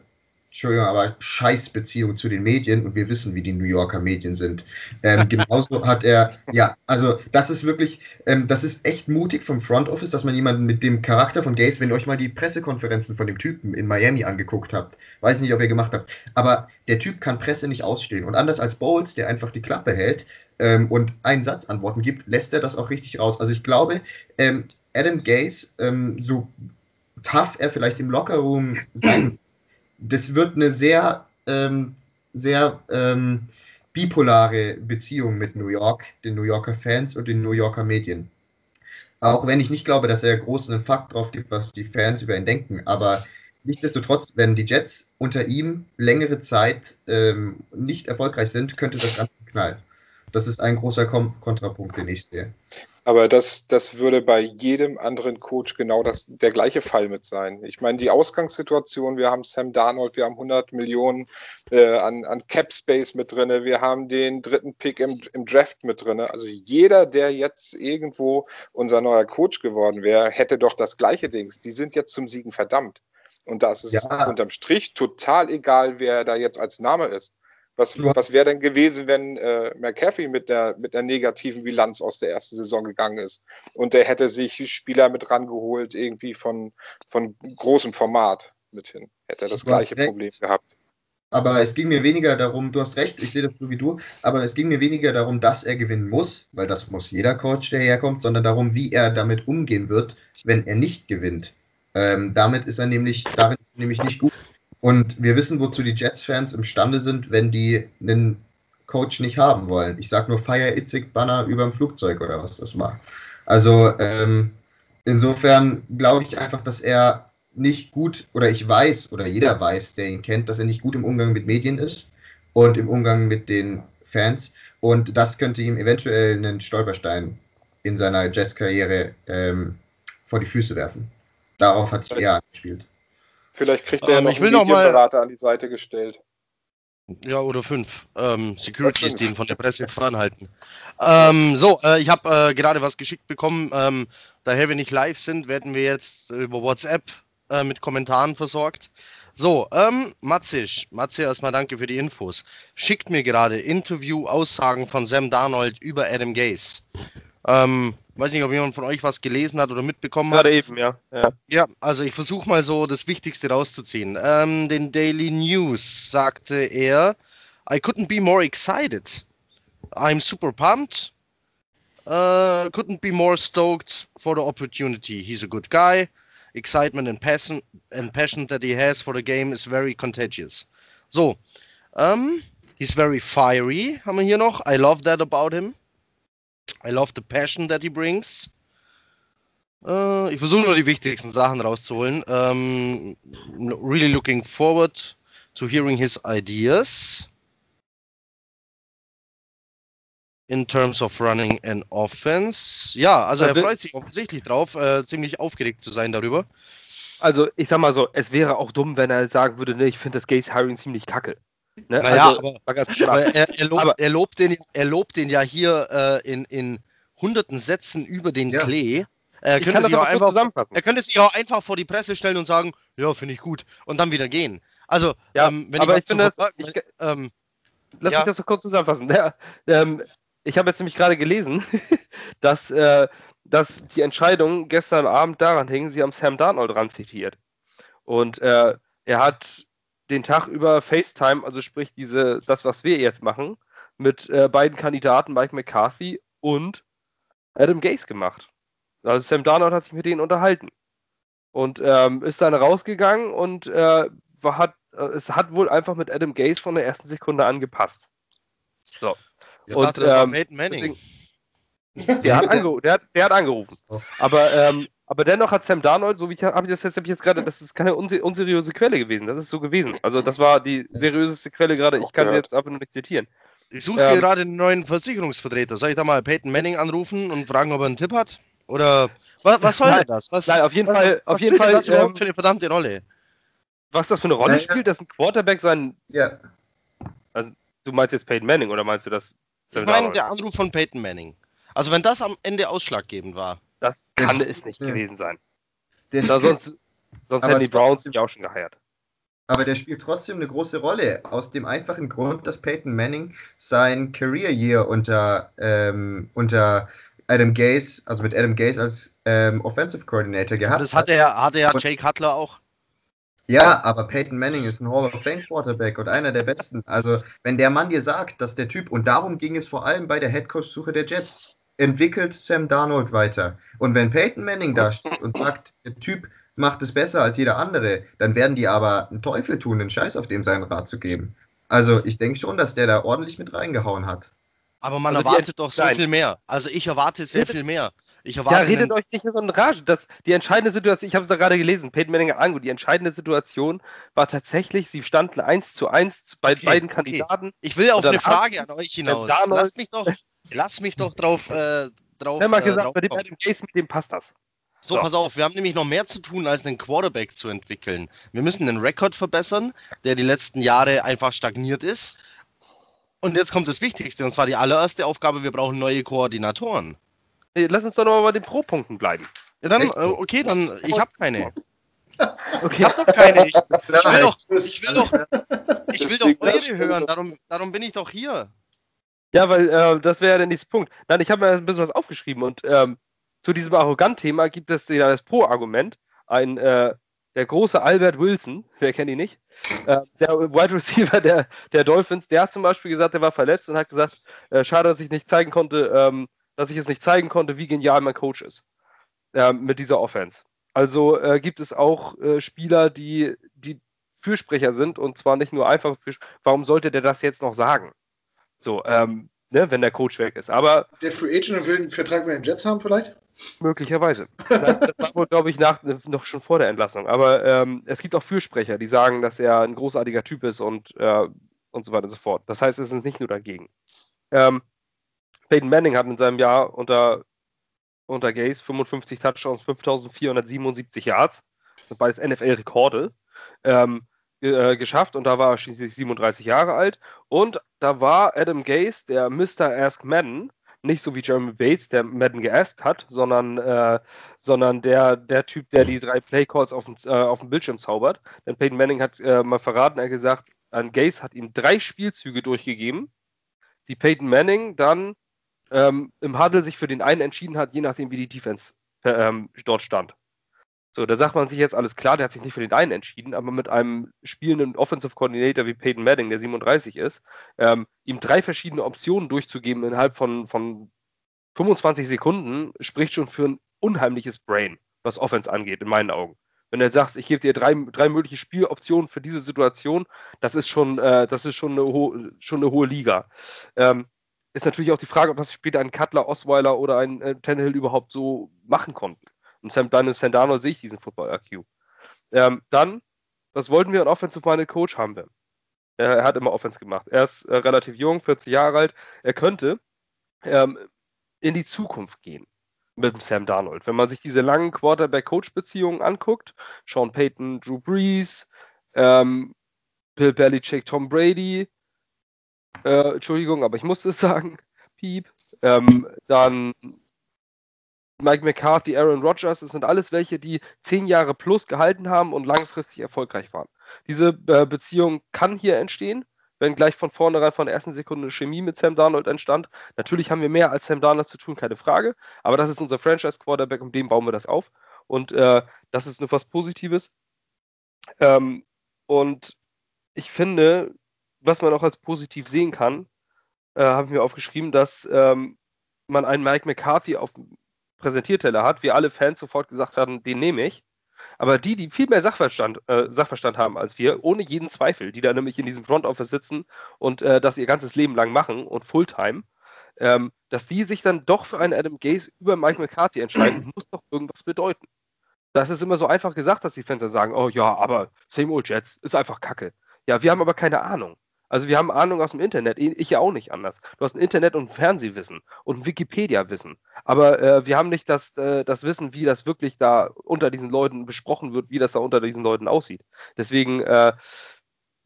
D: Entschuldigung, aber Scheißbeziehung zu den Medien und wir wissen, wie die New Yorker Medien sind. Ähm, genauso hat er, ja, also das ist wirklich, ähm, das ist echt mutig vom Front Office, dass man jemanden mit dem Charakter von Gaze, wenn ihr euch mal die Pressekonferenzen von dem Typen in Miami angeguckt habt, weiß nicht, ob ihr gemacht habt, aber der Typ kann Presse nicht ausstehen und anders als Bowles, der einfach die Klappe hält ähm, und einen Satz Antworten gibt, lässt er das auch richtig raus. Also ich glaube, ähm, Adam Gaze, ähm, so tough er vielleicht im Lockerroom sein das wird eine sehr, ähm, sehr ähm, bipolare Beziehung mit New York, den New Yorker Fans und den New Yorker Medien. Auch wenn ich nicht glaube, dass er großen Fakt drauf gibt, was die Fans über ihn denken, aber nichtsdestotrotz, wenn die Jets unter ihm längere Zeit ähm, nicht erfolgreich sind, könnte das Ganze knallen. Das ist ein großer Kontrapunkt, den ich sehe.
E: Aber das, das würde bei jedem anderen Coach genau das, der gleiche Fall mit sein. Ich meine, die Ausgangssituation, wir haben Sam Darnold, wir haben 100 Millionen äh, an, an Cap Space mit drin, wir haben den dritten Pick im, im Draft mit drin. Also jeder, der jetzt irgendwo unser neuer Coach geworden wäre, hätte doch das gleiche Ding. Die sind jetzt zum Siegen verdammt. Und da ist es ja. unterm Strich total egal, wer da jetzt als Name ist. Was, was wäre denn gewesen, wenn äh, McCaffrey mit der, mit einer negativen Bilanz aus der ersten Saison gegangen ist und der hätte sich Spieler mit rangeholt, irgendwie von, von großem Format mit hin? Hätte er das gleiche Problem gehabt.
D: Aber es ging mir weniger darum, du hast recht, ich sehe das so wie du, aber es ging mir weniger darum, dass er gewinnen muss, weil das muss jeder Coach, der herkommt, sondern darum, wie er damit umgehen wird, wenn er nicht gewinnt. Ähm, damit ist er nämlich, darin ist er nämlich nicht gut. Und wir wissen, wozu die Jets-Fans imstande sind, wenn die einen Coach nicht haben wollen. Ich sage nur Fire Itzig Banner über dem Flugzeug oder was das war. Also ähm, insofern glaube ich einfach, dass er nicht gut, oder ich weiß, oder jeder weiß, der ihn kennt, dass er nicht gut im Umgang mit Medien ist und im Umgang mit den Fans. Und das könnte ihm eventuell einen Stolperstein in seiner Jets-Karriere ähm, vor die Füße werfen. Darauf hat sich er angespielt.
E: Vielleicht kriegt er ähm,
C: ja noch einen Berater
E: an die Seite gestellt.
C: Ja, oder fünf. Ähm, Securities, die ihn von der Presse fernhalten. Ähm, so, äh, ich habe äh, gerade was geschickt bekommen. Ähm, daher wir nicht live sind, werden wir jetzt über WhatsApp äh, mit Kommentaren versorgt. So, ähm, Matzisch, Matze, erstmal danke für die Infos. Schickt mir gerade Interview-Aussagen von Sam Darnold über Adam Gaze. Ähm, weiß nicht, ob jemand von euch was gelesen hat oder mitbekommen
A: hat. Gerade eben, ja. Ja,
C: ja also ich versuche mal so das Wichtigste rauszuziehen. Ähm, den Daily News sagte er, I couldn't be more excited. I'm super pumped. Uh, couldn't be more stoked for the opportunity. He's a good guy. Excitement and passion, and passion that he has for the game is very contagious. So, um, he's very fiery, haben wir hier noch. I love that about him. I love the passion that he brings. Äh, ich versuche nur die wichtigsten Sachen rauszuholen. Um, really looking forward to hearing his ideas in terms of running an offense. Ja, also er freut sich offensichtlich drauf, äh, ziemlich aufgeregt zu sein darüber.
A: Also ich sag mal so, es wäre auch dumm, wenn er sagen würde, ne, ich finde das Gaze Hiring ziemlich kacke.
C: Ne? Naja, also, aber, aber er, er, lobt, aber, er, lobt den, er lobt den ja hier äh, in, in hunderten Sätzen über den ja. Klee. Er könnte, sich auch einfach, er könnte sich auch einfach vor die Presse stellen und sagen, ja, finde ich gut. Und dann wieder gehen. Also,
A: ja, ähm, wenn aber ich, ich finde, das, ich, ähm, lass ja. mich das so kurz zusammenfassen. Ja, ähm, ich habe jetzt nämlich gerade gelesen, dass, äh, dass die Entscheidung gestern Abend daran hing, sie haben Sam Darnold dran zitiert. Und äh, er hat den Tag über FaceTime, also sprich diese, das, was wir jetzt machen, mit äh, beiden Kandidaten, Mike McCarthy und Adam Gase gemacht. Also Sam Darnold hat sich mit denen unterhalten. Und ähm, ist dann rausgegangen und äh, war, hat, äh, es hat wohl einfach mit Adam Gase von der ersten Sekunde angepasst. So.
C: Ja, und, dachte, ähm, deswegen,
A: der, hat der, hat, der hat angerufen. Oh. Aber ähm, aber dennoch hat Sam Darnold, so wie ich habe ich das jetzt, hab ich jetzt gerade, das ist keine unseriöse Quelle gewesen. Das ist so gewesen. Also das war die seriöseste Quelle gerade. Ich kann sie jetzt einfach nur nicht zitieren.
C: Ich suche ähm, gerade einen neuen Versicherungsvertreter. Soll ich da mal Peyton Manning anrufen und fragen, ob er einen Tipp hat? Oder was, was soll
A: nein,
C: das?
A: Was, nein, auf jeden was, Fall. Auf jeden Fall.
C: Das ähm, für eine verdammte Rolle.
A: Was das für eine Rolle ja, spielt, dass ein Quarterback sein.
D: Ja.
A: Also du meinst jetzt Peyton Manning oder meinst du das?
C: Sam ich meine der Anruf von Peyton Manning. Also wenn das am Ende ausschlaggebend war,
A: Das kann es nicht ja. gewesen sein.
D: Der
A: da sonst sonst hätten die Browns ja auch schon geheiert.
D: Aber der spielt trotzdem eine große Rolle. Aus dem einfachen Grund, dass Peyton Manning sein Career Year unter, ähm, unter Adam Gaze, also mit Adam Gaze als ähm, Offensive Coordinator gehabt hat.
C: Das hatte ja, hatte ja Jay Cutler auch.
D: Ja, aber Peyton Manning ist ein Hall of Fame Quarterback und einer der besten. Also, wenn der Mann dir sagt, dass der Typ, und darum ging es vor allem bei der Headcoach-Suche der Jets, entwickelt Sam Darnold weiter. Und wenn Peyton Manning da steht und sagt, der Typ macht es besser als jeder andere, dann werden die aber einen Teufel tun, den Scheiß auf dem seinen Rat zu geben. Also, ich denke schon, dass der da ordentlich mit reingehauen hat.
C: Aber man also erwartet doch so viel mehr. Also, ich erwarte sehr viel mehr. Ich erwarte
A: ja, redet euch nicht so in Rage. Das, die entscheidende Situation, ich habe es da gerade gelesen, Peyton Manning Ango, die entscheidende Situation war tatsächlich, sie standen eins zu eins bei okay, beiden Kandidaten. Okay.
C: Ich will auf eine Frage an euch hinaus. Lasst mich doch, lass mich doch drauf, äh, drauf.
A: Ich mal gesagt, äh, bei dem Adam Case, mit dem passt das.
C: So, so, pass auf, wir haben nämlich noch mehr zu tun, als einen Quarterback zu entwickeln. Wir müssen den Rekord verbessern, der die letzten Jahre einfach stagniert ist. Und jetzt kommt das Wichtigste, und zwar die allererste Aufgabe, wir brauchen neue Koordinatoren.
A: Lass uns doch nochmal bei den Pro-Punkten bleiben.
C: Ja, dann, äh, okay, dann, ich habe keine. Okay. Ich habe doch keine. Ich, ich, will doch, ich will doch, ich will doch eure hören, darum, darum bin ich doch hier.
A: Ja, weil äh, das wäre ja der nächste Punkt. Nein, ich habe mir ein bisschen was aufgeschrieben und ähm, zu diesem Arrogant-Thema gibt es ja das Pro-Argument. Ein, äh, der große Albert Wilson, wer kennt ihn nicht, äh, der Wide Receiver der, der Dolphins, der hat zum Beispiel gesagt, der war verletzt und hat gesagt, äh, schade, dass ich nicht zeigen konnte, ähm, dass ich es nicht zeigen konnte, wie genial mein Coach ist äh, mit dieser Offense. Also äh, gibt es auch äh, Spieler, die, die Fürsprecher sind und zwar nicht nur einfach, warum sollte der das jetzt noch sagen? So, ähm, ne, wenn der Coach weg ist. Aber
B: der Free Agent will einen Vertrag mit den Jets haben, vielleicht?
A: Möglicherweise. Das, das war wohl, glaube ich, nach, noch schon vor der Entlassung. Aber ähm, es gibt auch Fürsprecher, die sagen, dass er ein großartiger Typ ist und, äh, und so weiter und so fort. Das heißt, es ist nicht nur dagegen. Ähm, Peyton Manning hat in seinem Jahr unter, unter Gaze 55 Touchdowns, 5477 Yards. Das sind beides NFL-Rekorde. Ähm, äh, geschafft und da war er schließlich 37 Jahre alt. Und da war Adam Gaze, der Mr. Ask Madden, nicht so wie Jeremy Bates, der Madden geaskt hat, sondern, äh, sondern der, der Typ, der die drei Playcalls auf, äh, auf dem Bildschirm zaubert. Denn Peyton Manning hat äh, mal verraten, er hat gesagt, an Gaze hat ihm drei Spielzüge durchgegeben, die Peyton Manning dann ähm, im Huddle sich für den einen entschieden hat, je nachdem, wie die Defense äh, ähm, dort stand. So, da sagt man sich jetzt alles klar, der hat sich nicht für den einen entschieden, aber mit einem spielenden Offensive Coordinator wie Peyton Manning, der 37 ist, ähm, ihm drei verschiedene Optionen durchzugeben innerhalb von, von 25 Sekunden, spricht schon für ein unheimliches Brain, was Offense angeht, in meinen Augen. Wenn du sagst, ich gebe dir drei, drei mögliche Spieloptionen für diese Situation, das ist schon, äh, das ist schon, eine, schon eine hohe Liga. Ähm, ist natürlich auch die Frage, ob das später ein Cutler, Osweiler oder ein äh, Tannehill überhaupt so machen konnten. Und Sam, bei Sam Darnold sehe ich diesen Football-IQ. Ähm, dann, was wollten wir? Ein Offensive-Minded Coach haben wir. Er, er, hat immer Offense gemacht. Er ist äh, relativ jung, 40 Jahre alt. Er könnte ähm, in die Zukunft gehen mit dem Sam Darnold. Wenn man sich diese langen Quarterback-Coach-Beziehungen anguckt, Sean Payton, Drew Brees, ähm, Bill Belichick, Tom Brady, äh, Entschuldigung, aber ich musste es sagen, Piep, ähm, dann Mike McCarthy, Aaron Rodgers, das sind alles welche, die zehn Jahre plus gehalten haben und langfristig erfolgreich waren. Diese äh, Beziehung kann hier entstehen, wenn gleich von vornherein von der ersten Sekunde Chemie mit Sam Darnold entstand. Natürlich haben wir mehr als Sam Darnold zu tun, keine Frage, aber das ist unser Franchise-Quarterback, um den bauen wir das auf. Und äh, das ist nur was Positives. Ähm, und ich finde, was man auch als positiv sehen kann, äh, habe ich mir aufgeschrieben, dass ähm, man einen Mike McCarthy auf Präsentierteller hat, wir alle Fans sofort gesagt haben, den nehme ich. Aber die, die viel mehr Sachverstand, äh, Sachverstand haben als wir, ohne jeden Zweifel, die da nämlich in diesem Front Office sitzen und äh, das ihr ganzes Leben lang machen und Fulltime, ähm, dass die sich dann doch für einen Adam Gaze über Mike McCarthy entscheiden, muss doch irgendwas bedeuten. Das ist immer so einfach gesagt, dass die Fans dann sagen, oh ja, aber same old Jets ist einfach Kacke. Ja, wir haben aber keine Ahnung. Also wir haben Ahnung aus dem Internet, ich ja auch nicht anders. Du hast ein Internet- und Fernsehwissen und ein Wikipedia-Wissen. Aber äh, wir haben nicht das, äh, das Wissen, wie das wirklich da unter diesen Leuten besprochen wird, wie das da unter diesen Leuten aussieht. Deswegen äh,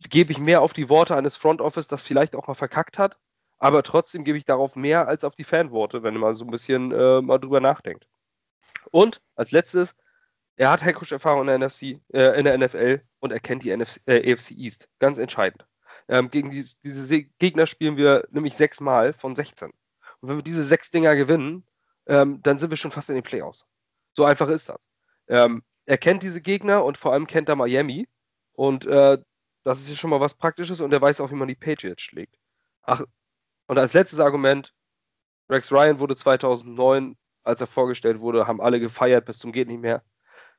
A: gebe ich mehr auf die Worte eines Front Office, das vielleicht auch mal verkackt hat, aber trotzdem gebe ich darauf mehr als auf die Fanworte, wenn man so ein bisschen äh, mal drüber nachdenkt. Und als letztes, er hat Headcoach-Erfahrung in der äh, in der NFL und er kennt die NFC, äh, AFC East. Ganz entscheidend. Ähm, gegen die, diese Gegner spielen wir nämlich sechsmal von 16. Und wenn wir diese sechs Dinger gewinnen, ähm, dann sind wir schon fast in den Playoffs. So einfach ist das. Ähm, er kennt diese Gegner und vor allem kennt er Miami. Und äh, das ist ja schon mal was Praktisches und er weiß auch, wie man die Patriots schlägt. Ach, und als letztes Argument, Rex Ryan wurde 2009, als er vorgestellt wurde, haben alle gefeiert bis zum geht nicht mehr.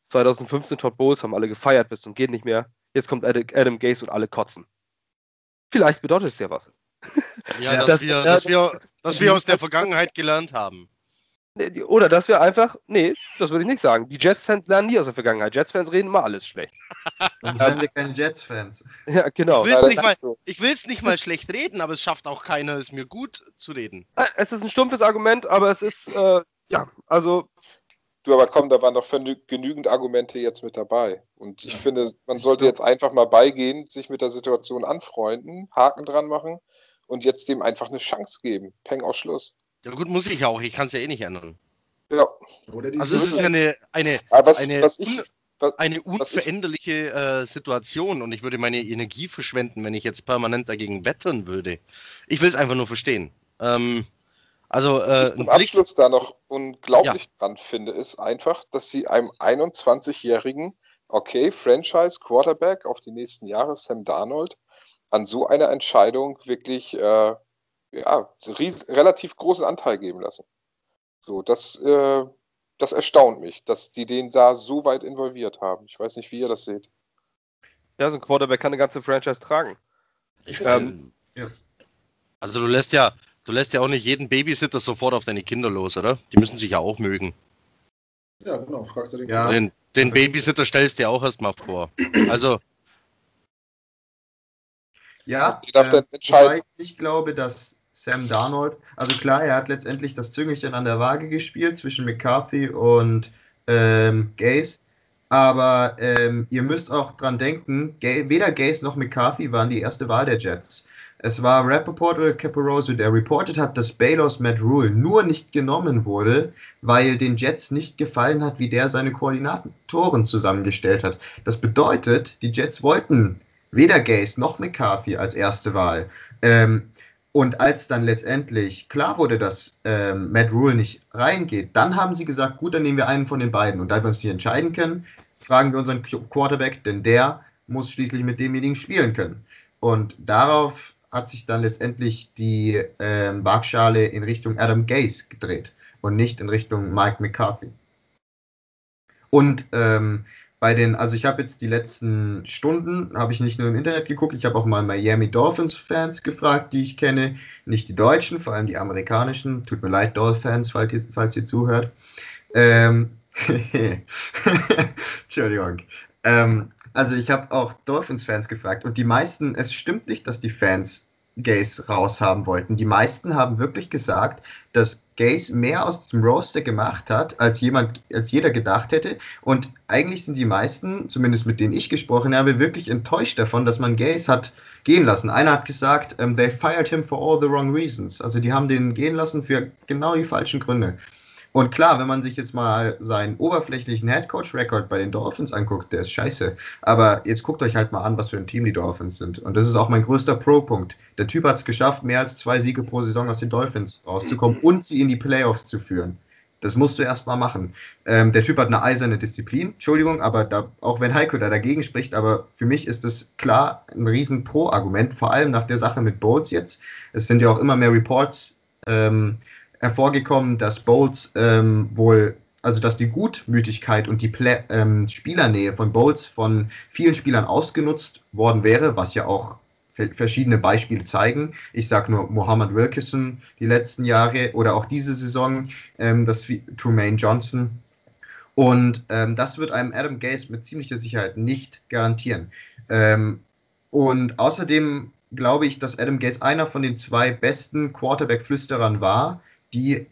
A: 2015 Todd Bowles haben alle gefeiert bis zum geht nicht mehr. Jetzt kommt Adam Gase und alle kotzen. Vielleicht bedeutet es ja was.
C: Ja, dass, das, wir, dass, wir, dass wir aus der Vergangenheit gelernt haben.
A: Oder dass wir einfach, nee, das würde ich nicht sagen. Die Jets-Fans lernen nie aus der Vergangenheit. Jets-Fans reden immer alles schlecht.
D: Dann sind wir keine Jets-Fans.
A: Ja, genau.
C: Ich will es nicht, so. nicht, mal schlecht reden, aber es schafft auch keiner, es mir gut zu reden.
A: Es ist ein stumpfes Argument, aber es ist, äh, ja, also.
E: Du, aber komm, da waren doch genügend Argumente jetzt mit dabei. Und ich ja. finde, man sollte jetzt einfach mal beigehen, sich mit der Situation anfreunden, Haken dran machen und jetzt dem einfach eine Chance geben. Peng aus Schluss.
C: Ja gut, muss ich auch. Ich kann es ja eh nicht ändern.
E: Ja.
C: also es ist ja eine, eine, was, eine, was ich, was, eine unveränderliche äh, Situation und ich würde meine Energie verschwenden, wenn ich jetzt permanent dagegen wettern würde. Ich will es einfach nur verstehen. Ähm, also
E: äh, zum Abschluss da noch unglaublich ja. dran finde, ist einfach, dass sie einem 21-jährigen, okay, Franchise Quarterback auf die nächsten Jahre, Sam Darnold, an so einer Entscheidung wirklich äh, ja, ries, relativ großen Anteil geben lassen. So, das, äh, das erstaunt mich, dass die den da so weit involviert haben. Ich weiß nicht, wie ihr das seht.
A: Ja, so ein Quarterback kann eine ganze Franchise tragen.
C: Ich ähm, ja. Also du lässt ja, du lässt ja auch nicht jeden Babysitter sofort auf deine Kinder los, oder? Die müssen sich ja auch mögen.
B: Ja, genau, fragst du den
C: ja. Den, den Babysitter stellst du dir auch erstmal vor. Also.
D: Ja, äh, ich glaube, dass Sam Darnold. Also klar, er hat letztendlich das Züngelchen an der Waage gespielt zwischen McCarthy und ähm, Gaze. Aber ähm, ihr müsst auch dran denken, weder Gaze noch McCarthy waren die erste Wahl der Jets. Es war Rappaport oder Caparoso, der reportet hat, dass Baylors Matt Rule nur nicht genommen wurde, weil den Jets nicht gefallen hat, wie der seine Koordinatoren zusammengestellt hat. Das bedeutet, die Jets wollten weder Gaze noch McCarthy als erste Wahl. Ähm, und als dann letztendlich klar wurde, dass ähm, Matt Rule nicht reingeht, dann haben sie gesagt, gut, dann nehmen wir einen von den beiden. Und da wir uns nicht entscheiden können, fragen wir unseren Quarterback, denn der muss schließlich mit demjenigen spielen können. Und darauf hat sich dann letztendlich die ähm, Waagschale in Richtung Adam Gase gedreht und nicht in Richtung Mike McCarthy. Und ähm, bei den, also ich habe jetzt die letzten Stunden, habe ich nicht nur im Internet geguckt, ich habe auch mal Miami Dolphins Fans gefragt, die ich kenne, nicht die deutschen, vor allem die amerikanischen. Tut mir leid, Dolphins, falls ihr, falls ihr zuhört. Ähm, Entschuldigung. Ähm, also ich habe auch Dolphins Fans gefragt und die meisten, es stimmt nicht, dass die Fans Gays raushaben wollten. Die meisten haben wirklich gesagt, dass Gaze mehr aus dem Roster gemacht hat, als jemand, als jeder gedacht hätte. Und eigentlich sind die meisten, zumindest mit denen ich gesprochen habe, wirklich enttäuscht davon, dass man Gaze hat gehen lassen. Einer hat gesagt, ähm, they fired him for all the wrong reasons. Also die haben den gehen lassen für genau die falschen Gründe. Und klar, wenn man sich jetzt mal seinen oberflächlichen Headcoach-Record bei den Dolphins anguckt, der ist scheiße. Aber jetzt guckt euch halt mal an, was für ein Team die Dolphins sind. Und das ist auch mein größter Pro-Punkt. Der Typ hat es geschafft, mehr als zwei Siege pro Saison aus den Dolphins rauszukommen und sie in die Playoffs zu führen. Das musst du erst mal machen. Ähm, der Typ hat eine eiserne Disziplin, Entschuldigung, aber da, auch wenn Heiko da dagegen spricht, aber für mich ist das klar ein riesen Pro-Argument, vor allem nach der Sache mit Boats jetzt. Es sind ja auch immer mehr Reports ähm, hervorgekommen, dass Bowles ähm, wohl, also dass die Gutmütigkeit und die Play ähm, Spielernähe von Bowles von vielen Spielern ausgenutzt worden wäre, was ja auch verschiedene Beispiele zeigen. Ich sage nur Mohammed Wilkerson die letzten Jahre oder auch diese Saison, ähm, das Trumaine Johnson. Und ähm, das wird einem Adam Gase mit ziemlicher Sicherheit nicht garantieren. Ähm, und außerdem glaube ich, dass Adam Gase einer von den zwei besten Quarterback-Flüsterern war, die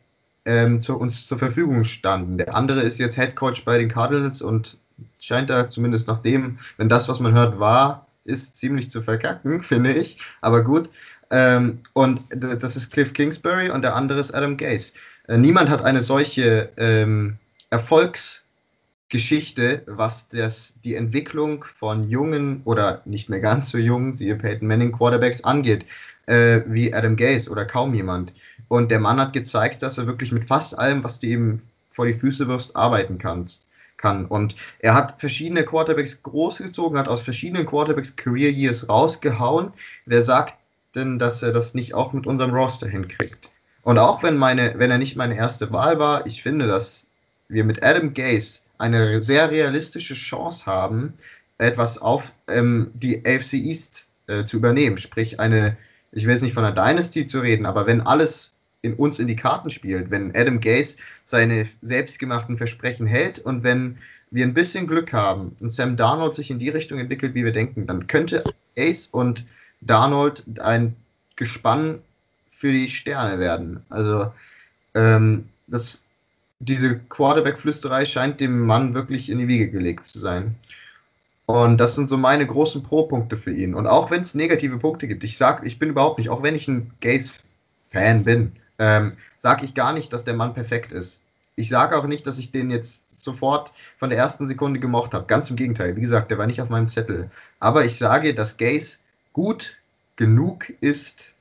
D: ähm, zu uns zur Verfügung standen. Der andere ist jetzt Head Coach bei den Cardinals und scheint da zumindest nach dem, wenn das, was man hört, war, ist ziemlich zu verkacken, finde ich. Aber gut. Ähm, und das ist Cliff Kingsbury und der andere ist Adam Gase. Äh, niemand hat eine solche ähm, Erfolgsgeschichte, was das, die Entwicklung von jungen oder nicht mehr ganz so jungen, siehe Peyton Manning Quarterbacks angeht, äh, wie Adam Gase oder kaum jemand. Und der Mann hat gezeigt, dass er wirklich mit fast allem, was du ihm vor die Füße wirfst, arbeiten kannst kann. Und er hat verschiedene Quarterbacks großgezogen, hat aus verschiedenen Quarterbacks Career Years rausgehauen. Wer sagt denn, dass er das nicht auch mit unserem Roster hinkriegt? Und auch wenn, meine, wenn er nicht meine erste Wahl war, ich finde, dass wir mit Adam Gase eine sehr realistische Chance haben, etwas auf ähm, die AFC East äh, zu übernehmen. Sprich, eine, ich will jetzt nicht von einer Dynasty zu reden, aber wenn alles in uns in die Karten spielt, wenn Adam Gase seine selbstgemachten Versprechen hält und wenn wir ein bisschen Glück haben und Sam Darnold sich in die Richtung entwickelt, wie wir denken, dann könnte Ace und Darnold ein Gespann für die Sterne werden. Also ähm, das, diese Quarterback-Flüsterei scheint dem Mann wirklich in die Wiege gelegt zu sein. Und das sind so meine großen Pro-Punkte für ihn. Und auch wenn es negative Punkte gibt, ich sage, ich bin überhaupt nicht, auch wenn ich ein Gaze-Fan bin, ähm, sage ich gar nicht, dass der Mann perfekt ist. Ich sage auch nicht, dass ich den jetzt sofort von der ersten Sekunde gemocht habe. Ganz im Gegenteil. Wie gesagt, der war nicht auf meinem Zettel. Aber ich sage, dass Gaze gut genug ist,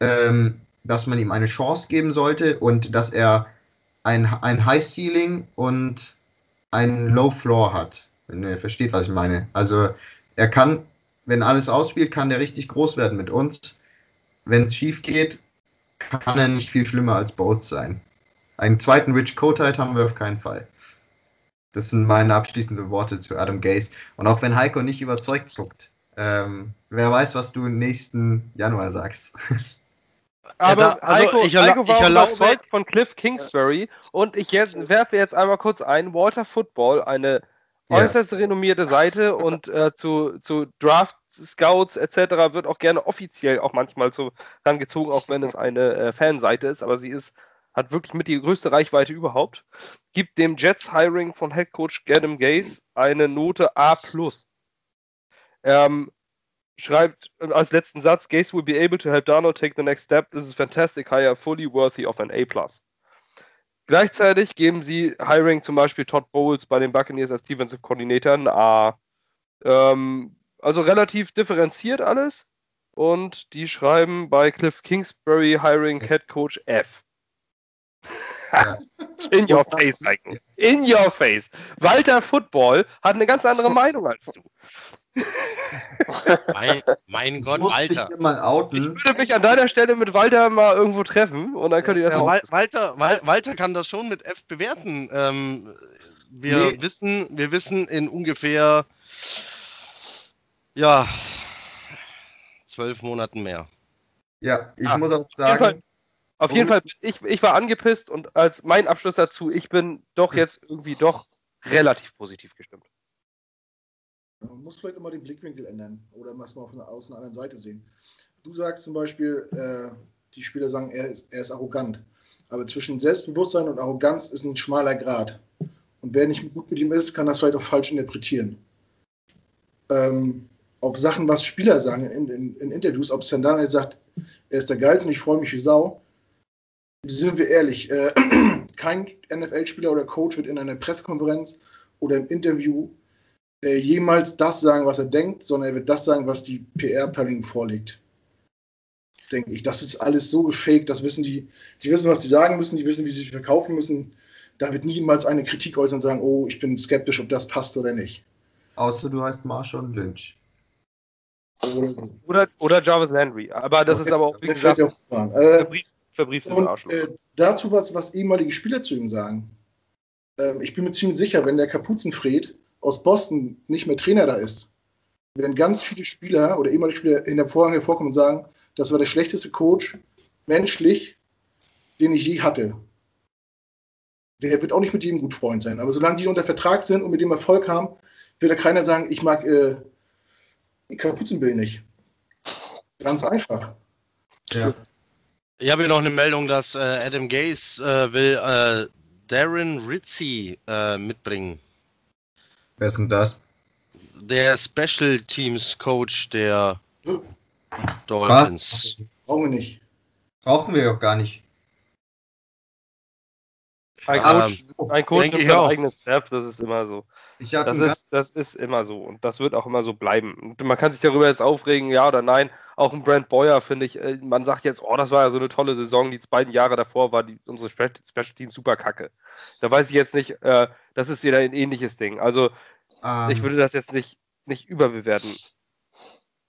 D: ähm, dass man ihm eine Chance geben sollte und dass er ein, ein High Ceiling und ein Low Floor hat. Wenn ihr versteht, was ich meine. Also er kann, wenn alles ausspielt, kann der richtig groß werden mit uns. Wenn es schief geht, kann er nicht viel schlimmer als Boats sein. Einen zweiten Rich Kotite haben wir auf keinen Fall. Das sind meine abschließenden Worte zu Adam Gaze. Und auch wenn Heiko nicht überzeugt guckt, ähm, wer weiß, was du nächsten Januar sagst.
A: Aber
C: Ja, da- also
A: Heiko,
C: ich erla-
A: Heiko war
C: ich erlaube-
A: überzeugt von Cliff Kingsbury und ich jetzt, werfe jetzt einmal kurz ein, Walter Football, eine. Äußerst renommierte Seite und äh, zu, zu Draft Scouts etc. wird auch gerne offiziell auch manchmal so rangezogen, auch wenn es eine äh, Fanseite ist, aber sie ist, hat wirklich mit die größte Reichweite überhaupt. Gibt dem Jets Hiring von Head Coach Gadam Gaze eine Note A. Ähm, schreibt äh, als letzten Satz, Gaze will be able to help Darnold take the next step. This is fantastic hire, fully worthy of an A+. Gleichzeitig geben sie Hiring zum Beispiel Todd Bowles bei den Buccaneers als Defensive Coordinator ein A. Ähm, also relativ differenziert alles. Und die schreiben bei Cliff Kingsbury Hiring Head Coach F. In your face, Heiko. In your face. Walter Football hat eine ganz andere Meinung als du.
C: Mein, mein Gott, Walter.
A: Ich
D: outen.
A: würde mich an deiner Stelle mit Walter mal irgendwo treffen und dann könnt ihr das
C: Ja,
A: mal
C: Wal Walter, Wal Walter kann das schon mit F bewerten. Ähm, wir
D: Nee.
C: wissen, wir wissen in ungefähr ja zwölf Monaten mehr.
D: Ja, ich
A: Ah,
D: muss auch
A: jeden Fall.
D: sagen,
A: Auf jeden. Fall, ich, ich war angepisst und als mein Abschluss dazu, ich bin doch jetzt irgendwie doch relativ positiv gestimmt.
B: Man muss vielleicht immer den Blickwinkel ändern oder mal von aus einer anderen Seite sehen. Du sagst zum Beispiel, äh, die Spieler sagen, er ist, er ist arrogant. Aber zwischen Selbstbewusstsein und Arroganz ist ein schmaler Grad. Und wer nicht gut mit ihm ist, kann das vielleicht auch falsch interpretieren. Ähm, auf Sachen, was Spieler sagen in, in, in Interviews, ob Sandana sagt, er ist der Geilste und ich freue mich wie Sau. Sind wir ehrlich, äh, kein NFL-Spieler oder Coach wird in einer Pressekonferenz oder im Interview äh, jemals das sagen, was er denkt, sondern er wird das sagen, was die PR-Perlen vorlegt. Denke ich. Das ist alles so gefaked, das wissen die, die wissen, was sie sagen müssen, die wissen, wie sie sich verkaufen müssen. Da wird niemals eine Kritik äußern und sagen, oh, ich bin skeptisch, ob das passt oder nicht.
D: außer du heißt Marshall Lynch.
B: Oder.
A: Oder, oder Jarvis Landry. Aber das ist aber auch, wie gesagt,
B: ja auch. Äh,
A: verbrieft, verbrieftes
B: Und
A: Arschloch.
B: äh, dazu was, was ehemalige Spieler zu ihm sagen. Ähm, ich bin mir ziemlich sicher, wenn der Kapuzenfred aus Boston nicht mehr Trainer da ist, werden ganz viele Spieler oder ehemalige Spieler in der Vorhang hervorkommen und sagen, das war der schlechteste Coach menschlich, den ich je hatte. Der wird auch nicht mit jedem gut Freund sein. Aber solange die unter Vertrag sind und mit dem Erfolg haben, wird da keiner sagen, ich mag äh, Kapuzenbill nicht. Ganz einfach.
D: Ja.
C: Ich habe hier noch eine Meldung, dass äh, Adam Gase äh, will äh, Darren Ritchie äh, mitbringen.
D: Wer ist denn das?
C: Der Special Teams Coach der Dolphins.
B: Brauchen wir nicht.
D: Brauchen wir doch gar nicht.
A: Ein
C: Ähm,
A: Coach, ein Coach
C: denke
A: nimmt
C: ich
A: seinen
C: auch.
A: eigenen Step, das ist immer so. Das ist, das ist immer so und das wird auch immer so bleiben. Und man kann sich darüber jetzt aufregen, ja oder nein. Auch ein Brent Boyer finde ich, äh, man sagt jetzt, oh, das war ja so eine tolle Saison. Die beiden Jahre davor war die, unsere Spe- Special Team super kacke. Da weiß ich jetzt nicht, äh, das ist wieder ein ähnliches Ding. Also
D: ähm,
A: ich würde das jetzt nicht, nicht überbewerten.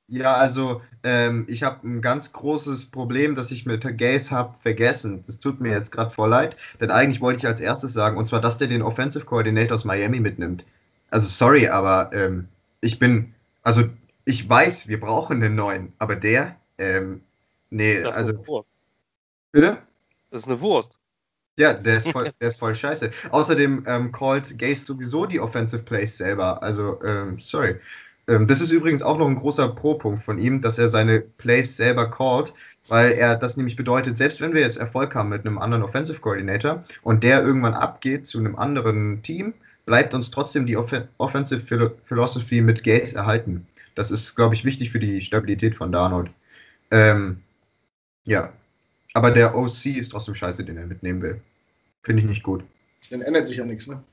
D: Ja, also ähm, ich habe ein ganz großes Problem, das ich mit Gaze habe vergessen. Das tut mir jetzt gerade voll leid, denn eigentlich wollte ich als erstes sagen, und zwar, dass der den Offensive Coordinator aus Miami mitnimmt. Also sorry, aber ähm, ich bin, also ich weiß, wir brauchen einen neuen, aber der, ähm, nee,
A: Das ist
D: also
A: eine Wurst.
D: bitte?
A: Das ist eine Wurst.
D: Ja, der ist voll, der ist voll scheiße. Außerdem ähm, callt Gaze sowieso die Offensive Plays selber. Also, ähm, sorry. Ähm, das ist übrigens auch noch ein großer Pro-Punkt von ihm, dass er seine Plays selber callt, weil er das nämlich bedeutet, selbst wenn wir jetzt Erfolg haben mit einem anderen Offensive Coordinator und der irgendwann abgeht zu einem anderen Team, bleibt uns trotzdem die Off Offensive Philo Philosophy mit Gaze erhalten. Das ist, glaube ich, wichtig für die Stabilität von Darnold. Ähm, ja. Aber der OC ist trotzdem scheiße, den er mitnehmen will. Finde ich nicht gut.
B: Dann ändert sich ja nichts, ne?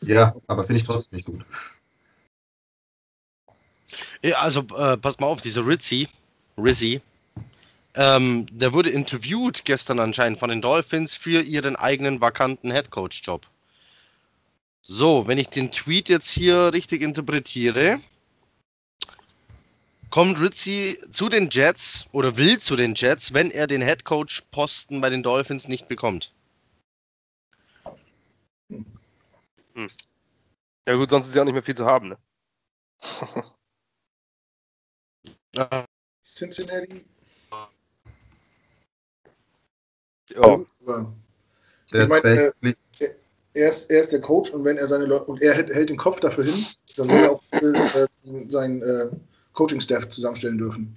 D: Ja, aber finde ich trotzdem nicht gut.
C: Ja, also äh, pass mal auf, dieser Rizzi, Rizzi, ähm, der wurde interviewt gestern anscheinend von den Dolphins für ihren eigenen vakanten Headcoach-Job. So, wenn ich den Tweet jetzt hier richtig interpretiere, kommt Rizzi zu den Jets oder will zu den Jets, wenn er den Headcoach-Posten bei den Dolphins nicht bekommt.
A: Ja gut, sonst ist ja auch nicht mehr viel zu haben, ne?
B: Cincinnati.
A: Ja.
D: Der
B: Ich meine,
D: basically,
B: er, ist, er ist der Coach und wenn er seine Leute und er hält, hält den Kopf dafür hin, dann soll er auch äh, seinen äh, Coaching-Staff zusammenstellen dürfen.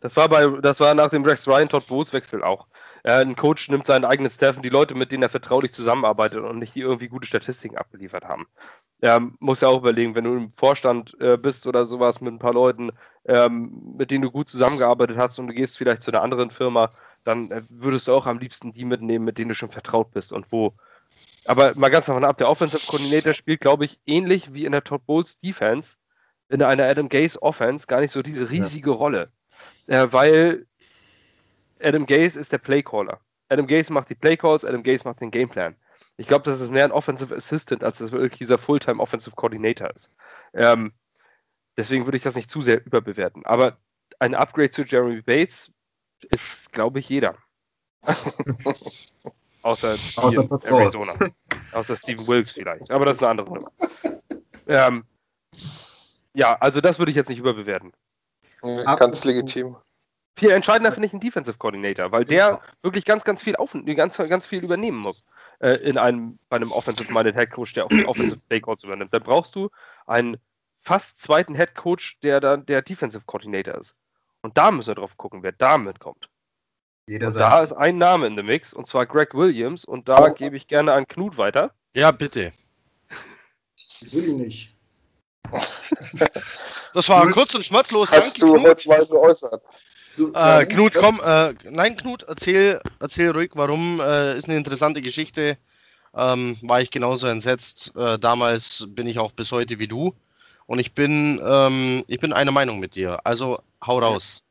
A: Das war bei, das war nach dem Rex Ryan Todd Bowles Wechsel auch. Äh, ein Coach nimmt seinen eigenen Staff und die Leute, mit denen er vertraulich zusammenarbeitet und nicht die irgendwie gute Statistiken abgeliefert haben. Er muss ja auch überlegen, wenn du im Vorstand äh, bist oder sowas mit ein paar Leuten, ähm, mit denen du gut zusammengearbeitet hast und du gehst vielleicht zu einer anderen Firma, dann äh, würdest du auch am liebsten die mitnehmen, mit denen du schon vertraut bist und wo. Aber mal ganz davon ab, der Offensive Coordinator spielt, glaube ich, ähnlich wie in der Todd Bowles Defense, in einer Adam Gaze Offense gar nicht so diese riesige Rolle. Äh, weil Adam Gaze ist der Playcaller. Adam Gaze macht die Playcalls, Adam Gaze macht den Gameplan. Ich glaube, das ist mehr ein Offensive Assistant, als das wirklich dieser Fulltime Offensive Coordinator ist. Ähm, deswegen würde ich das nicht zu sehr überbewerten. Aber ein Upgrade zu Jeremy Bates ist, glaube ich, jeder. Außer,
D: Außer
A: Arizona. Außer Steven Wilkes vielleicht. Aber das ist eine andere Nummer. Ähm, ja, also das würde ich jetzt nicht überbewerten.
E: Ganz legitim.
A: Viel entscheidender finde ich einen Defensive Coordinator, weil der wirklich ganz, ganz viel auf, ganz, ganz viel übernehmen muss äh, in einem, bei einem Offensive-Minded Head Coach, der auch die Offensive Playcalls übernimmt. Dann brauchst du einen fast zweiten Head Coach, der dann der Defensive Coordinator ist. Und da müssen wir drauf gucken, wer da mitkommt.
D: jeder
A: Und da ist ein Name in dem Mix, und zwar Greg Williams, und da
B: Oh.
A: gebe ich gerne an Knut weiter.
C: Ja, bitte.
B: Ich will ihn nicht.
C: Das war kurz und schmerzlos.
E: Hast
C: Danke,
E: du
C: Knut.
E: heute mal geäußert?
B: Du,
C: Äh, Knut, komm, äh, nein, Knut, erzähl, erzähl ruhig, warum. Äh, ist eine interessante Geschichte. Ähm, war ich genauso entsetzt. Äh, damals bin ich auch bis heute wie du. Und ich bin, ähm, ich bin einer Meinung mit dir. Also hau raus.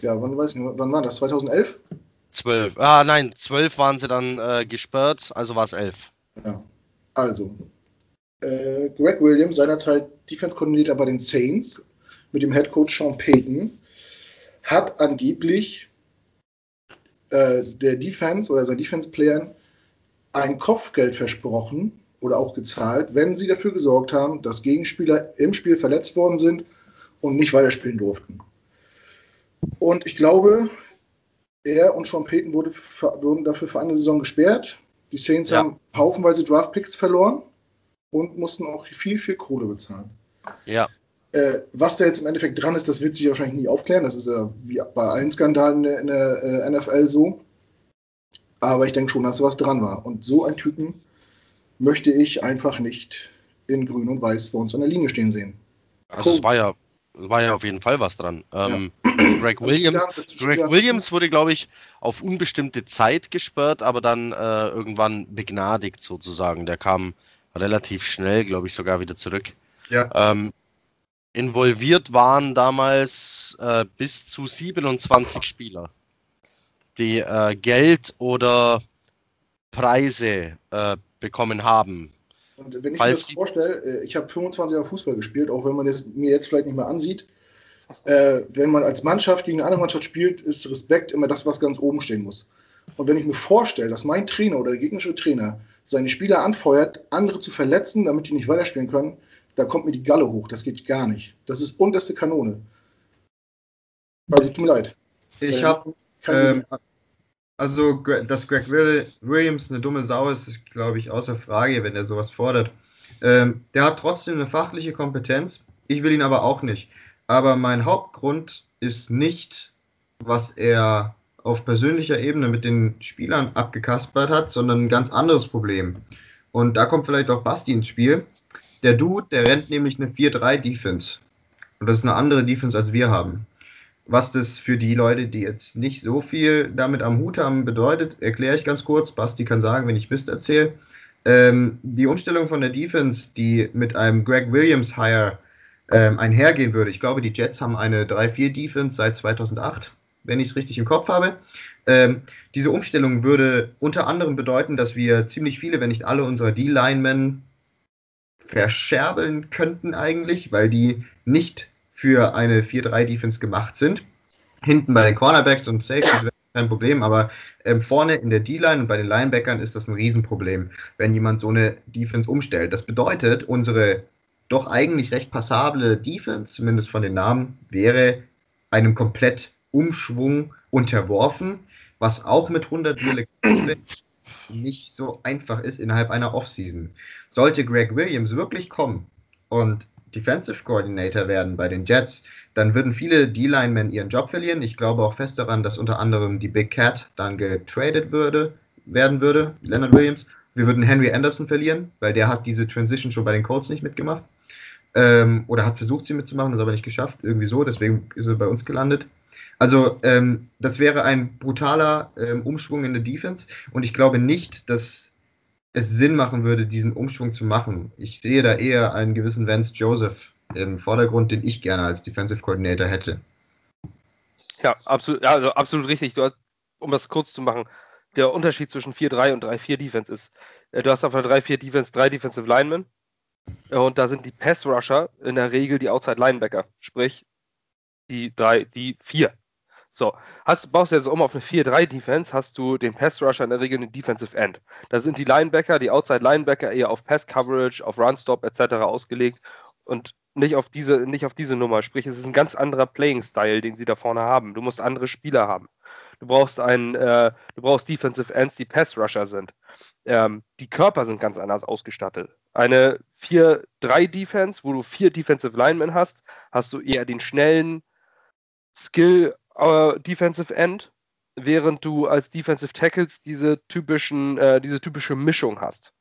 B: Ja, wann weiß ich, wann war das? 2011?
C: Zwölf. Ah, nein, zwölf waren sie dann äh, gesperrt, also war es elf.
B: Ja. Also, äh, Greg Williams, seinerzeit Defense-Koordinator bei den Saints, mit dem Head Coach Sean Payton, hat angeblich äh, der Defense oder seinen Defense-Playern ein Kopfgeld versprochen oder auch gezahlt, wenn sie dafür gesorgt haben, dass Gegenspieler im Spiel verletzt worden sind und nicht weiterspielen durften. Und ich glaube, er und Sean Payton wurde, wurden dafür für eine Saison gesperrt. Die Saints
C: Ja.
B: haben haufenweise Draftpicks verloren und mussten auch viel, viel Kohle bezahlen.
C: Ja,
B: Äh, was da jetzt im Endeffekt dran ist, das wird sich wahrscheinlich nie aufklären. Das ist ja wie bei allen Skandalen in der, in der NFL so. Aber ich denke schon, dass was dran war. Und so einen Typen möchte ich einfach nicht in Grün und Weiß bei uns an der Linie stehen sehen.
C: also
B: Cool.
C: es war ja, war ja auf jeden Fall was dran. Ähm, Greg Williams, Greg Williams wurde, glaube ich, auf unbestimmte Zeit gesperrt, aber dann äh, irgendwann begnadigt sozusagen. Der kam relativ schnell, glaube ich, sogar wieder zurück.
D: Ja.
C: Ähm, involviert waren damals äh, bis zu 27 Spieler, die äh, Geld oder Preise äh, bekommen haben.
B: Und wenn ich
C: Falls
B: mir das vorstelle, äh, ich habe 25 Jahre Fußball gespielt, auch wenn man das mir jetzt vielleicht nicht mehr ansieht. Äh, wenn man als Mannschaft gegen eine andere Mannschaft spielt, ist Respekt immer das, was ganz oben stehen muss. Und wenn ich mir vorstelle, dass mein Trainer oder der gegnerische Trainer seine Spieler anfeuert, andere zu verletzen, damit die nicht weiterspielen können, da kommt mir die Galle hoch. Das geht gar nicht. Das ist unterste Kanone. Also, tut mir leid.
D: Ich habe
B: kein-
D: Ähm, also, dass Greg Will Williams eine dumme Sau ist, ist, glaube ich, außer Frage, wenn er sowas fordert. Ähm, der hat trotzdem eine fachliche Kompetenz. Ich will ihn aber auch nicht. Aber mein Hauptgrund ist nicht, was er auf persönlicher Ebene mit den Spielern abgekaspert hat, sondern ein ganz anderes Problem. Und da kommt vielleicht auch Basti ins Spiel. Der Dude, der rennt nämlich eine 4-3-Defense. Und das ist eine andere Defense, als wir haben. Was das für die Leute, die jetzt nicht so viel damit am Hut haben, bedeutet, erkläre ich ganz kurz. Basti kann sagen, wenn ich Mist erzähle. Ähm, die Umstellung von der Defense, die mit einem Greg Williams Hire ähm, einhergehen würde. Ich glaube, die Jets haben eine 3-4-Defense seit 2008, wenn ich es richtig im Kopf habe. Ähm, diese Umstellung würde unter anderem bedeuten, dass wir ziemlich viele, wenn nicht alle unserer D-Linemen verscherbeln könnten eigentlich, weil die nicht für eine 4-3-Defense gemacht sind. Hinten bei den Cornerbacks und Safeties wäre kein Problem, aber ähm, vorne in der D-Line und bei den Linebackern ist das ein Riesenproblem, wenn jemand so eine Defense umstellt. Das bedeutet, unsere doch eigentlich recht passable Defense, zumindest von den Namen, wäre einem komplett Umschwung unterworfen, was auch mit 100 Mille nicht so einfach ist innerhalb einer Offseason. Sollte Greg Williams wirklich kommen und Defensive Coordinator werden bei den Jets, dann würden viele D-Linemen ihren Job verlieren. Ich glaube auch fest daran, dass unter anderem die Big Cat dann getradet würde, werden würde, Leonard Williams. Wir würden Henry Anderson verlieren, weil der hat diese Transition schon bei den Colts nicht mitgemacht. Ähm, oder hat versucht, sie mitzumachen, das aber nicht geschafft. Irgendwie so, deswegen ist er bei uns gelandet. Also, ähm, das wäre ein brutaler ähm, Umschwung in der Defense und ich glaube nicht, dass es Sinn machen würde, diesen Umschwung zu machen. Ich sehe da eher einen gewissen Vance Joseph im Vordergrund, den ich gerne als Defensive Coordinator hätte.
A: Ja, absolut, also absolut richtig. Du hast, um das kurz zu machen, der Unterschied zwischen 4-3 und 3-4 Defense ist, äh, du hast auf einer 3-4 Defense drei Defensive Linemen äh, und da sind die Pass Rusher in der Regel die Outside Linebacker, sprich die drei, die vier. So, hast, baust du jetzt um auf eine 4-3 Defense, hast du den Pass Rusher in der Regel den Defensive End. Da sind die Linebacker, die Outside Linebacker eher auf Pass Coverage, auf Run Stop etc. ausgelegt und nicht auf diese, nicht auf diese Nummer. Sprich, es ist ein ganz anderer Playing-Style, den sie da vorne haben. Du musst andere Spieler haben. Du brauchst einen, äh, du brauchst Defensive Ends, die Pass-Rusher sind. Ähm, die Körper sind ganz anders ausgestattet. Eine 4-3-Defense, wo du vier Defensive Linemen hast, hast du eher den schnellen Skill äh, Defensive End, während du als Defensive Tackles diese typischen, äh, diese typische Mischung hast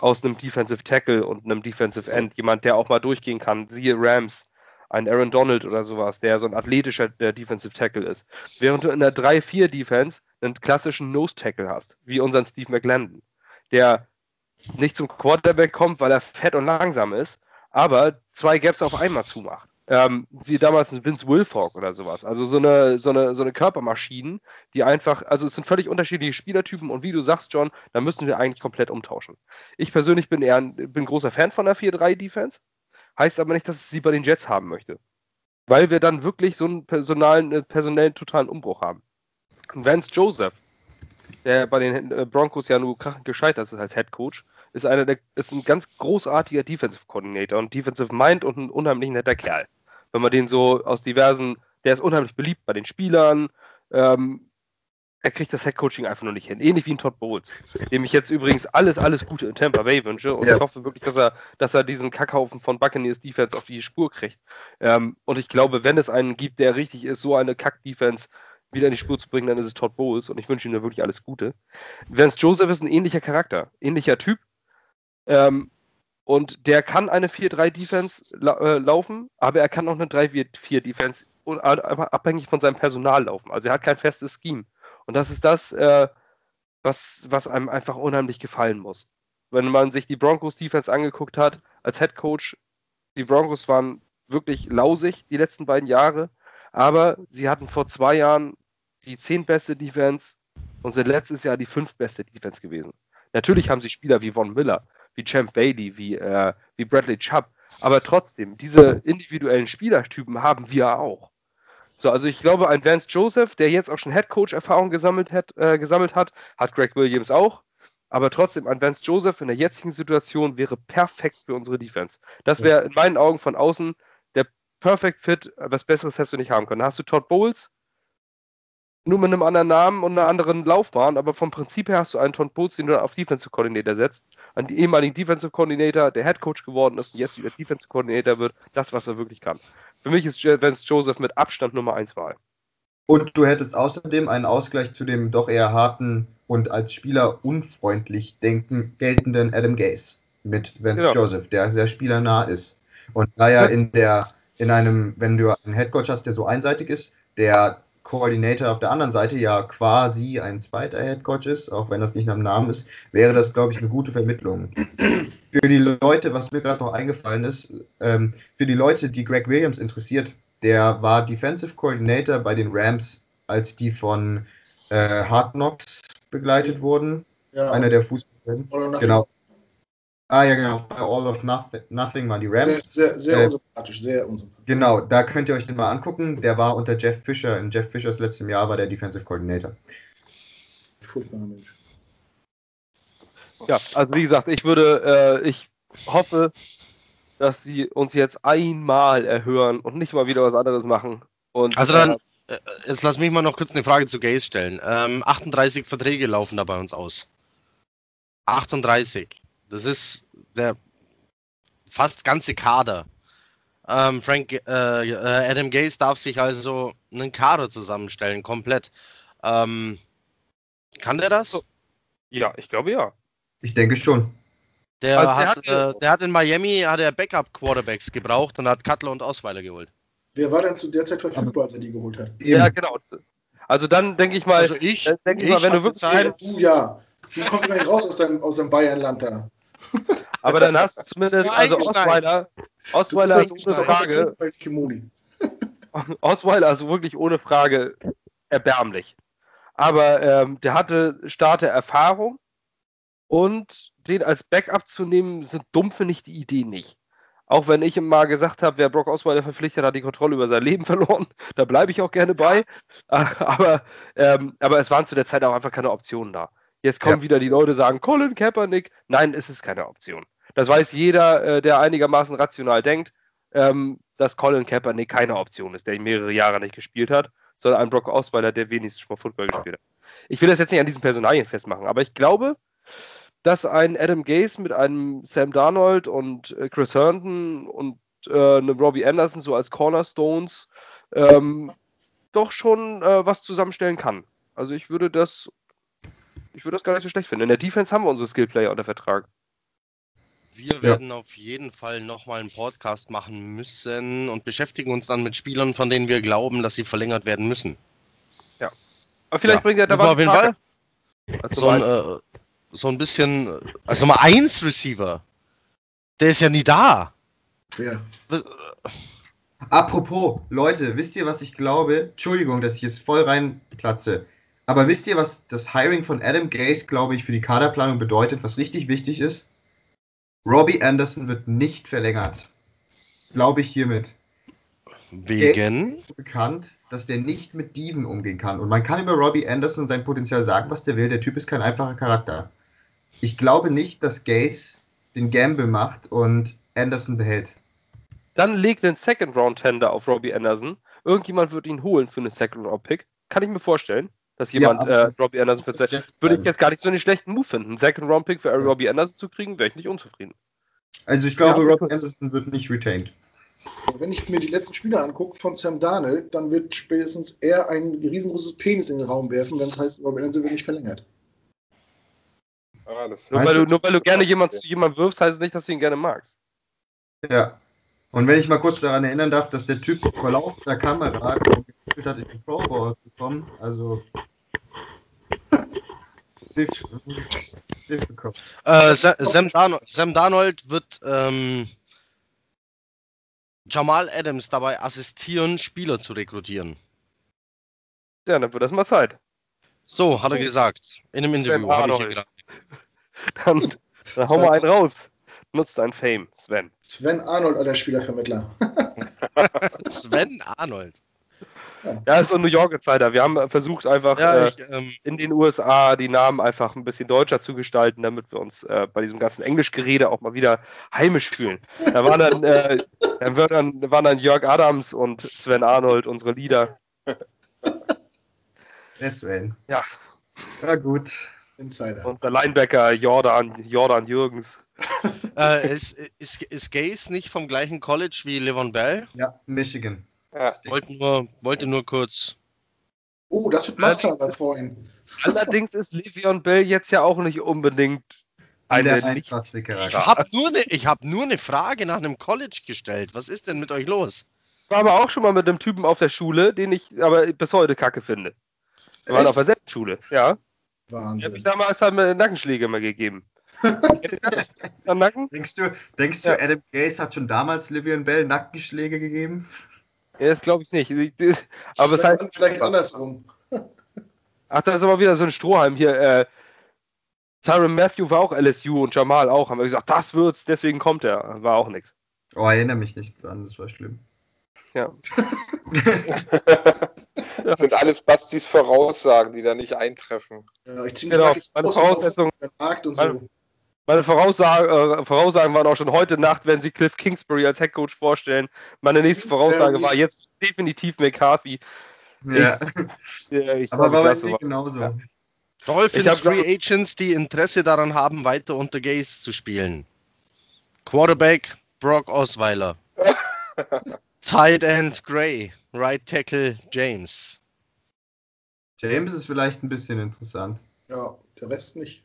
A: aus einem Defensive Tackle und einem Defensive End. Jemand, der auch mal durchgehen kann. Siehe Rams, ein Aaron Donald oder sowas, der so ein athletischer der Defensive Tackle ist. Während du in der 3-4 Defense einen klassischen Nose Tackle hast, wie unseren Steve McLendon, der nicht zum Quarterback kommt, weil er fett und langsam ist, aber zwei Gaps auf einmal zumacht. Ähm, sie damals ein Vince Wilfork oder sowas. Also so eine, so eine, so eine Körpermaschinen, die einfach, also es sind völlig unterschiedliche Spielertypen und wie du sagst, John, da müssen wir eigentlich komplett umtauschen. Ich persönlich bin eher ein, bin großer Fan von der 4-3-Defense, heißt aber nicht, dass ich sie bei den Jets haben möchte. Weil wir dann wirklich so einen personalen, äh, personellen totalen Umbruch haben. Vance Joseph, der bei den äh, Broncos ja nur krachend gescheitert ist als Head Coach, ist einer der, ist ein ganz großartiger Defensive Coordinator und Defensive Mind und ein unheimlich netter Kerl. Wenn man den so aus diversen, der ist unheimlich beliebt bei den Spielern, ähm, er kriegt das Headcoaching einfach nur nicht hin. Ähnlich wie ein Todd Bowles, dem ich jetzt übrigens alles, alles Gute in Tampa Bay wünsche. Und
D: Ja.
A: ich hoffe wirklich, dass er, dass er diesen Kackhaufen von Buccaneers Defense auf die Spur kriegt. Ähm, und ich glaube, wenn es einen gibt, der richtig ist, so eine Kack-Defense wieder in die Spur zu bringen, dann ist es Todd Bowles. Und ich wünsche ihm da wirklich alles Gute. Vance Joseph ist ein ähnlicher Charakter, ähnlicher Typ. Ähm, Und der kann eine 4-3-Defense la äh, laufen, aber er kann auch eine 3-4-Defense abhängig von seinem Personal laufen. Also er hat kein festes Scheme. Und das ist das, äh, was, was einem einfach unheimlich gefallen muss. Wenn man sich die Broncos Defense angeguckt hat, als Head Coach, die Broncos waren wirklich lausig die letzten beiden Jahre, aber sie hatten vor zwei Jahren die zehn beste Defense und sind letztes Jahr die fünf beste Defense gewesen. Natürlich haben sie Spieler wie Von Miller, wie Champ Bailey, wie, äh, wie Bradley Chubb, aber trotzdem, diese individuellen Spielertypen haben wir auch. So, also ich glaube, ein Vance Joseph, der jetzt auch schon Head Coach Erfahrung gesammelt hat, äh, gesammelt hat, hat Greg Williams auch. Aber trotzdem, ein Vance Joseph in der jetzigen Situation wäre perfekt für unsere Defense. Das wäre in meinen Augen von außen der Perfect Fit. Was Besseres hättest du nicht haben können. Da hast du Todd Bowles, nur mit einem anderen Namen und einer anderen Laufbahn, aber vom Prinzip her hast du einen Todd Bowles, den du auf Defensive Coordinator setzt. Einen ehemaligen Defensive Coordinator, der Head Coach geworden ist und jetzt wieder Defensive Coordinator wird. Das, was er wirklich kann. Für mich ist Vance Joseph mit Abstand Nummer 1 Wahl.
D: Und du hättest außerdem einen Ausgleich zu dem doch eher harten und als Spieler unfreundlich denken, geltenden Adam Gase mit Vance genau. Joseph, der sehr spielernah ist. Und da ja in der, in einem, wenn du einen Headcoach hast, der so einseitig ist, der Coordinator auf der anderen Seite ja quasi ein zweiter Headcoach ist, auch wenn das nicht nach dem Namen ist, wäre das, glaube ich, eine gute Vermittlung. Für die Leute, was mir gerade noch eingefallen ist, ähm, für die Leute, die Greg Williams interessiert, der war Defensive Coordinator bei den Rams, als die von äh, Hard Knocks begleitet wurden. Ja, Einer der Fußballer. Genau. Ah ja, genau. Bei All of Nothing waren die Rams.
B: Sehr, sehr, sehr äh, unsympathisch, sehr unsympathisch.
D: Genau, da könnt ihr euch den mal angucken. Der war unter Jeff Fisher. In Jeff Fishers letztem Jahr war der Defensive Coordinator.
A: Furchtbarer Mensch. Ja, also wie gesagt, ich würde, äh, ich hoffe, dass sie uns jetzt einmal erhören und nicht mal wieder was anderes machen. Und,
C: also dann, äh, äh jetzt lass mich mal noch kurz eine Frage zu Gaze stellen. Ähm, 38 Verträge laufen da bei uns aus. 38. Das ist der fast ganze Kader. Ähm, Frank, äh, äh, Adam Gaze darf sich also einen Kader zusammenstellen, komplett. Ähm, kann der das?
A: Ja, ich glaube ja.
D: Ich denke schon.
C: Der, also hat, der, äh, der hat in Miami hat er Backup-Quarterbacks gebraucht und hat Cutler und Ausweiler geholt.
B: Wer war denn zu der Zeit verfügbar, als er die geholt hat?
A: Ja, genau. Also dann denke ich mal,
C: also ich,
A: denke ich, mal, wenn du wirklich
B: Zeit. Du ja. Du kommst gar nicht raus aus deinem, aus deinem Bayern-Land da.
A: Aber dann hast du zumindest, also Osweiler, Osweiler ist ohne Frage. Osweiler ist wirklich ohne Frage erbärmlich. Aber ähm, der hatte Starter-Erfahrung und den als Backup zu nehmen, sind dumm, finde ich die Idee nicht. Auch wenn ich ihm mal gesagt habe, wer Brock Osweiler verpflichtet, hat die Kontrolle über sein Leben verloren. Da bleibe ich auch gerne bei. Aber, ähm, aber es waren zu der Zeit auch einfach keine Optionen da. Jetzt kommen ja. wieder die Leute, sagen, Colin Kaepernick. Nein, es ist keine Option. Das weiß jeder, äh, der einigermaßen rational denkt, ähm, dass Colin Kaepernick keine Option ist, der mehrere Jahre nicht gespielt hat, sondern ein Brock Osweiler, der wenigstens mal Football gespielt hat. Ich will das jetzt nicht an diesen Personalien festmachen, aber ich glaube, dass ein Adam Gase mit einem Sam Darnold und äh, Chris Herndon und äh, einem Robbie Anderson so als Cornerstones ähm, doch schon äh, was zusammenstellen kann. Also ich würde das ich würde das gar nicht so schlecht finden. In der Defense haben wir unsere Skillplayer unter Vertrag.
C: Wir werden auf jeden Fall nochmal einen Podcast machen müssen und beschäftigen uns dann mit Spielern, von denen wir glauben, dass sie verlängert werden müssen.
A: Ja. Aber vielleicht ja. bringt er
C: da was. Auf jeden Fall. So ein, äh, so ein bisschen, also Nummer 1 Receiver. Der ist ja nie da.
B: Ja.
D: Was, Apropos, Leute, wisst ihr, was ich glaube? Entschuldigung, dass ich jetzt voll reinplatze. Aber wisst ihr, was das Hiring von Adam Gase, glaube ich, für die Kaderplanung bedeutet, was richtig wichtig ist? Robbie Anderson wird nicht verlängert. Glaube ich hiermit.
C: Wegen?
D: Ist bekannt, dass der nicht mit Dieven umgehen kann. Und man kann über Robbie Anderson und sein Potenzial sagen, was der will. Der Typ ist kein einfacher Charakter. Ich glaube nicht, dass Gase den Gamble macht und Anderson behält.
A: Dann legt den Second Round Tender auf Robbie Anderson. Irgendjemand wird ihn holen für einen Second Round Pick. Kann ich mir vorstellen dass jemand ja, äh, Robbie Anderson für Zeit. Würde ich jetzt gar nicht so einen schlechten Move finden. Second Round Pick für Robbie Anderson zu kriegen, wäre ich nicht unzufrieden.
D: Also ich glaube, ja, Robbie Anderson wird nicht retained.
B: Wenn ich mir die letzten Spiele angucke von Sam Darnold, dann wird spätestens er ein riesengroßes Penis in den Raum werfen, wenn es heißt, Robbie Anderson wird nicht verlängert.
E: Ah, das
A: Nur weil, du, nur weil du gerne jemand zu jemandem wirfst, heißt es nicht, dass du ihn gerne magst.
D: Ja. Und wenn ich mal kurz daran erinnern darf, dass der Typ vor laufender Kamera gespielt hat, in die Pro Bowl zu kommen, also.
C: Äh, Sa Sam, Sam Darnold wird ähm, Jamal Adams dabei assistieren, Spieler zu rekrutieren.
A: Ja, dann wird das mal Zeit.
C: So, hat er gesagt. In einem Interview. Habe ich hier gedacht.
A: Dann, dann hau mal einen raus. Nutzt dein Fame, Sven.
B: Sven Arnold, alter Spielervermittler.
C: Sven Arnold.
A: Ja, ist so ein New Yorker Zeiter. Wir haben versucht, einfach
C: Ja,
A: äh,
C: ich, ähm,
A: in den USA die Namen einfach ein bisschen deutscher zu gestalten, damit wir uns äh, bei diesem ganzen Englischgerede auch mal wieder heimisch fühlen. Da waren dann, äh, dann, wird dann, waren dann Jörg Adams und Sven Arnold unsere Lieder.
D: Der Sven.
A: Ja.
D: Ja, gut.
B: Insider.
A: Und der Linebacker Jordan, Jordan Jürgens.
C: äh, ist, ist, ist Gaze nicht vom gleichen College wie Levon Bell?
D: Ja, Michigan.
E: Ja.
C: Wollte nur, wollte nur kurz.
B: Oh, das wird Machthaber freuen.
A: Allerdings ist Le'Veon Bell jetzt ja auch nicht unbedingt eine nicht
D: Eintracht-Stickerei.
C: Ich habe nur, eine- ich hab nur eine Frage nach einem College gestellt. Was ist denn mit euch los?
A: Ich war aber auch schon mal mit einem Typen auf der Schule, den ich aber bis heute kacke finde. Wir waren auf der selben Schule, ja. Der hat mich
B: Wahnsinn.
A: damals halt Nackenschläge immer gegeben. Am Nacken?
D: Denkst du, denkst du
A: Ja.
D: Adam Gaze hat schon damals Livian Bell Nackenschläge gegeben?
A: Ja, das glaube ich nicht. Aber es heißt,
B: vielleicht, andersrum.
A: ach, da ist aber wieder so ein Strohhalm hier. Äh, Tyron Matthew war auch LSU und Jamal auch. Haben wir gesagt, das wird's, deswegen kommt er. War auch nichts.
D: Oh, erinnere mich nicht dran, das war schlimm.
A: Ja.
E: Das sind alles Bastis Voraussagen, die da nicht eintreffen.
B: Ja, ich zieh
A: Genau, meine
B: aus und auf
A: Voraussetzung-
B: den Markt und
A: meine-
B: so.
A: Meine Voraussagen, äh, Voraussagen waren auch schon heute Nacht, wenn sie Cliff Kingsbury als Headcoach vorstellen. Meine nächste
B: Kingsbury.
A: Voraussage war jetzt definitiv McCarthy.
D: Ja,
A: Ja, ich
D: aber war bei
A: das
D: mir
A: war-
D: genauso.
A: Ja.
C: Dolphins
A: Ich
C: Free Agents, die Interesse daran haben, weiter unter Gaze zu spielen. Quarterback Brock Osweiler. Tight End Gray. Right Tackle James.
D: James ist vielleicht ein bisschen interessant.
B: Ja, der Rest nicht.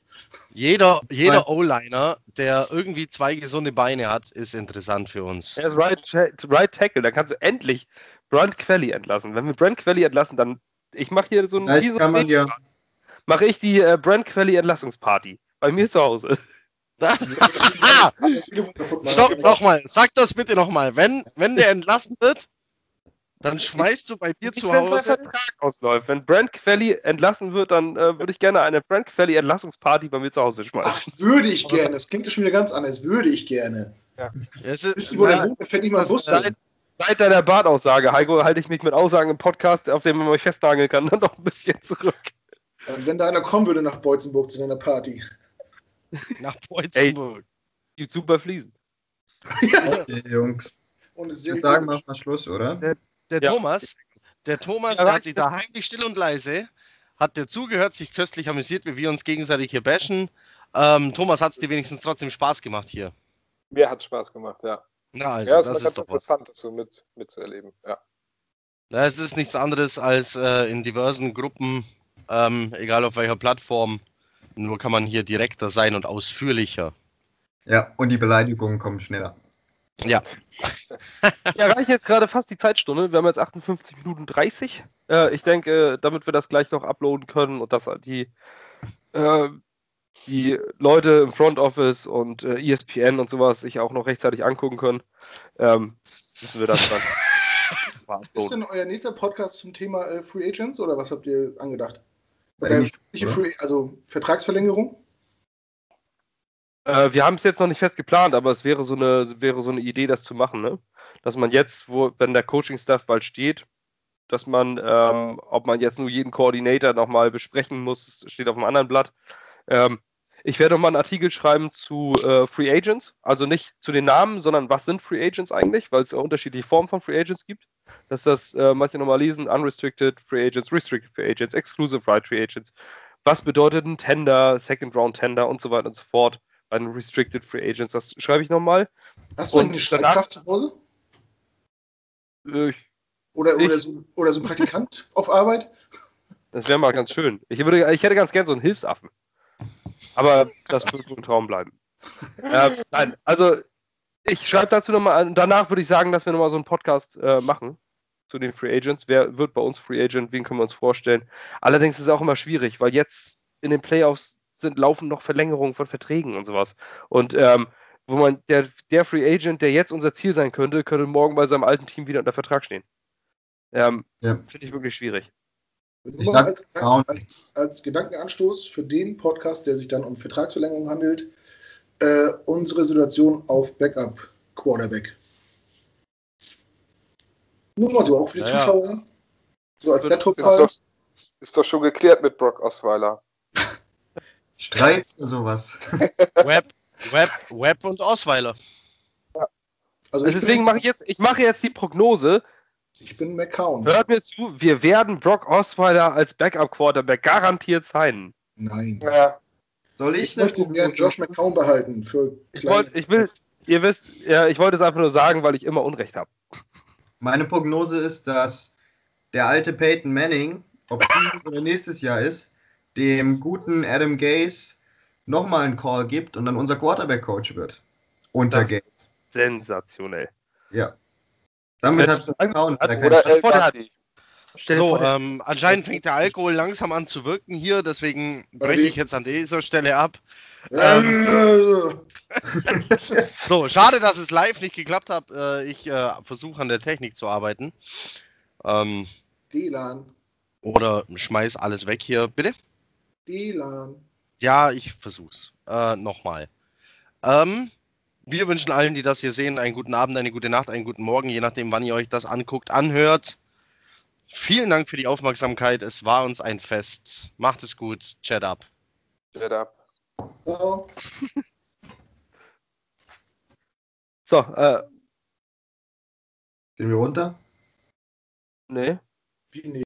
C: Jeder, jeder. O-Liner, der irgendwie zwei gesunde Beine hat, ist interessant für uns.
A: Er ist right, right Tackle, dann kannst du endlich Brent Quelly entlassen. Wenn wir Brent Quelly entlassen, dann ich mache hier so ein so
D: kann man ja.
A: mache ich die äh, Brent Quelly Entlassungsparty bei mir zu Hause.
C: ah, stopp, nochmal. Sag das bitte nochmal. Wenn, wenn der entlassen wird, dann schmeißt du bei dir
A: Nicht,
C: zu
A: wenn
C: Hause.
A: Vertrag ausläuft. Wenn Brent Quelly entlassen wird, dann äh, würde ich gerne eine Brent Quelly Entlassungsparty bei mir zu Hause
B: Ach,
A: schmeißen.
B: würde ich gerne. Das klingt ja schon wieder ganz anders. Würde ich gerne.
C: Es
B: Wisst
C: ist,
B: ihr, wo der
C: na,
B: wohnt? Da fährt nicht mal Bus.
A: Seit, deiner Bartaussage, Heiko, halte ich mich mit Aussagen im Podcast, auf dem man mich festnageln kann, dann noch ein bisschen zurück.
B: Als wenn da einer kommen würde nach Beutzenburg zu einer Party.
C: nach Beutzenburg.
A: Gibt super Fliesen.
D: Okay, Jungs.
B: Und es ist
D: Ich sagen, wir Schluss, oder?
C: Der
A: Ja.
C: Thomas, der Thomas, der hat sich da heimlich still und leise, hat der zugehört, sich köstlich amüsiert, wie wir uns gegenseitig hier bashen. Ähm, Thomas, hat es dir wenigstens trotzdem Spaß gemacht hier?
E: Mir hat Spaß gemacht, ja.
C: Na, also,
E: ja, es
C: das
E: war
C: ist
E: ganz
C: doch was.
E: interessant, das so mit, mitzuerleben. Ja.
C: Ja, es ist nichts anderes als äh, in diversen Gruppen, ähm, egal auf welcher Plattform. Nur kann man hier direkter sein und ausführlicher.
D: Ja, und die Beleidigungen kommen schneller.
A: Ja, reicht jetzt gerade fast die Zeitstunde. Wir haben jetzt 58 Minuten 30. Äh, ich denke, damit wir das gleich noch uploaden können und dass die, äh, die Leute im Front Office und äh, ESPN und sowas sich auch noch rechtzeitig angucken können, ähm, müssen wir das dann
B: Ist denn euer nächster Podcast zum Thema äh, Free Agents oder was habt ihr angedacht? Oder? Free, also Vertragsverlängerung?
A: Äh, wir haben es jetzt noch nicht fest geplant, aber es wäre so eine, wäre so eine Idee, das zu machen, ne? Dass man jetzt, wo, wenn der Coaching-Staff bald steht, dass man, ähm, ob man jetzt nur jeden Koordinator nochmal besprechen muss, steht auf einem anderen Blatt. Ähm, ich werde nochmal einen Artikel schreiben zu äh, Free Agents, also nicht zu den Namen, sondern was sind Free Agents eigentlich, weil es ja unterschiedliche Formen von Free Agents gibt. Dass das äh, manche nochmal lesen, Unrestricted Free Agents, Restricted Free Agents, Exclusive Right Free Agents. Was bedeutet ein Tender, Second Round Tender und so weiter und so fort bei den Restricted Free Agents. Das schreibe ich nochmal.
B: Hast du eine Schreibkraft zu Hause?
A: Äh, ich-
B: Oder,
A: Ich-
B: oder, so, oder so ein Praktikant auf Arbeit?
A: Das wäre mal ganz schön. Ich, würde, ich hätte ganz gern so einen Hilfsaffen. Aber das wird wohl ein Traum bleiben. äh, nein, also ich schreibe dazu nochmal an. Danach würde ich sagen, dass wir nochmal so einen Podcast äh, machen zu den Free Agents. Wer wird bei uns Free Agent? Wen können wir uns vorstellen? Allerdings ist es auch immer schwierig, weil jetzt in den Playoffs sind, laufen noch Verlängerungen von Verträgen und sowas. Und ähm, wo man, der, der Free Agent, der jetzt unser Ziel sein könnte, könnte morgen bei seinem alten Team wieder unter Vertrag stehen. Ähm,
D: Ja.
A: Finde ich wirklich schwierig.
B: Nur
D: Ich
B: mal
D: sag
B: als, als, als Gedankenanstoß für den Podcast, der sich dann um Vertragsverlängerung handelt, äh, unsere Situation auf Backup Quarterback. Nur mal so, auch für die
C: Ja, ja.
B: Zuschauer. So als
A: Ist
E: Ist
B: Rettungsfall.
E: doch, ist doch schon geklärt mit Brock Osweiler.
D: Streit oder sowas.
C: Web, Web, Web und Osweiler.
B: Also
A: Also
B: ich
A: deswegen mache ich jetzt, ich mache jetzt die Prognose.
B: ich bin McCown.
A: Hört mir zu, wir werden Brock Osweiler als Backup-Quarterback garantiert sein.
B: Nein.
E: Ja,
D: Soll
B: Ich
D: ich
B: möchte gerne Josh McCown behalten für
A: Ich wollte, ich will, ihr wisst, ja, ich wollte es einfach nur sagen, weil ich immer Unrecht habe.
D: Meine Prognose ist, dass der alte Peyton Manning, ob es dieses oder nächstes Jahr ist, dem guten Adam Gase nochmal einen Call gibt und dann unser Quarterback-Coach wird. Unter
A: Das-
D: Gase.
A: Sensationell.
D: Ja. Damit hat McCown
A: hat-
D: wieder keinen
E: oder
A: dir
C: So, ähm, anscheinend fängt der Alkohol langsam an zu wirken hier, deswegen breche ich jetzt an dieser Stelle ab.
B: Äh,
C: So, schade, dass es live nicht geklappt hat. Äh, ich äh, versuche an der Technik zu arbeiten. Ähm,
B: Delan.
C: oder schmeiß alles weg hier. Bitte?
B: Delan.
C: Ja, ich versuch's. Äh, Nochmal. Ähm, wir wünschen allen, die das hier sehen, einen guten Abend, eine gute Nacht, einen guten Morgen, je nachdem, wann ihr euch das anguckt, anhört. Vielen Dank für die Aufmerksamkeit. Es war uns ein Fest. Macht es gut. Chat up.
E: Shut up.
B: Ja.
A: so, äh,
D: Gehen wir runter?
A: nee.
B: Wie, nee.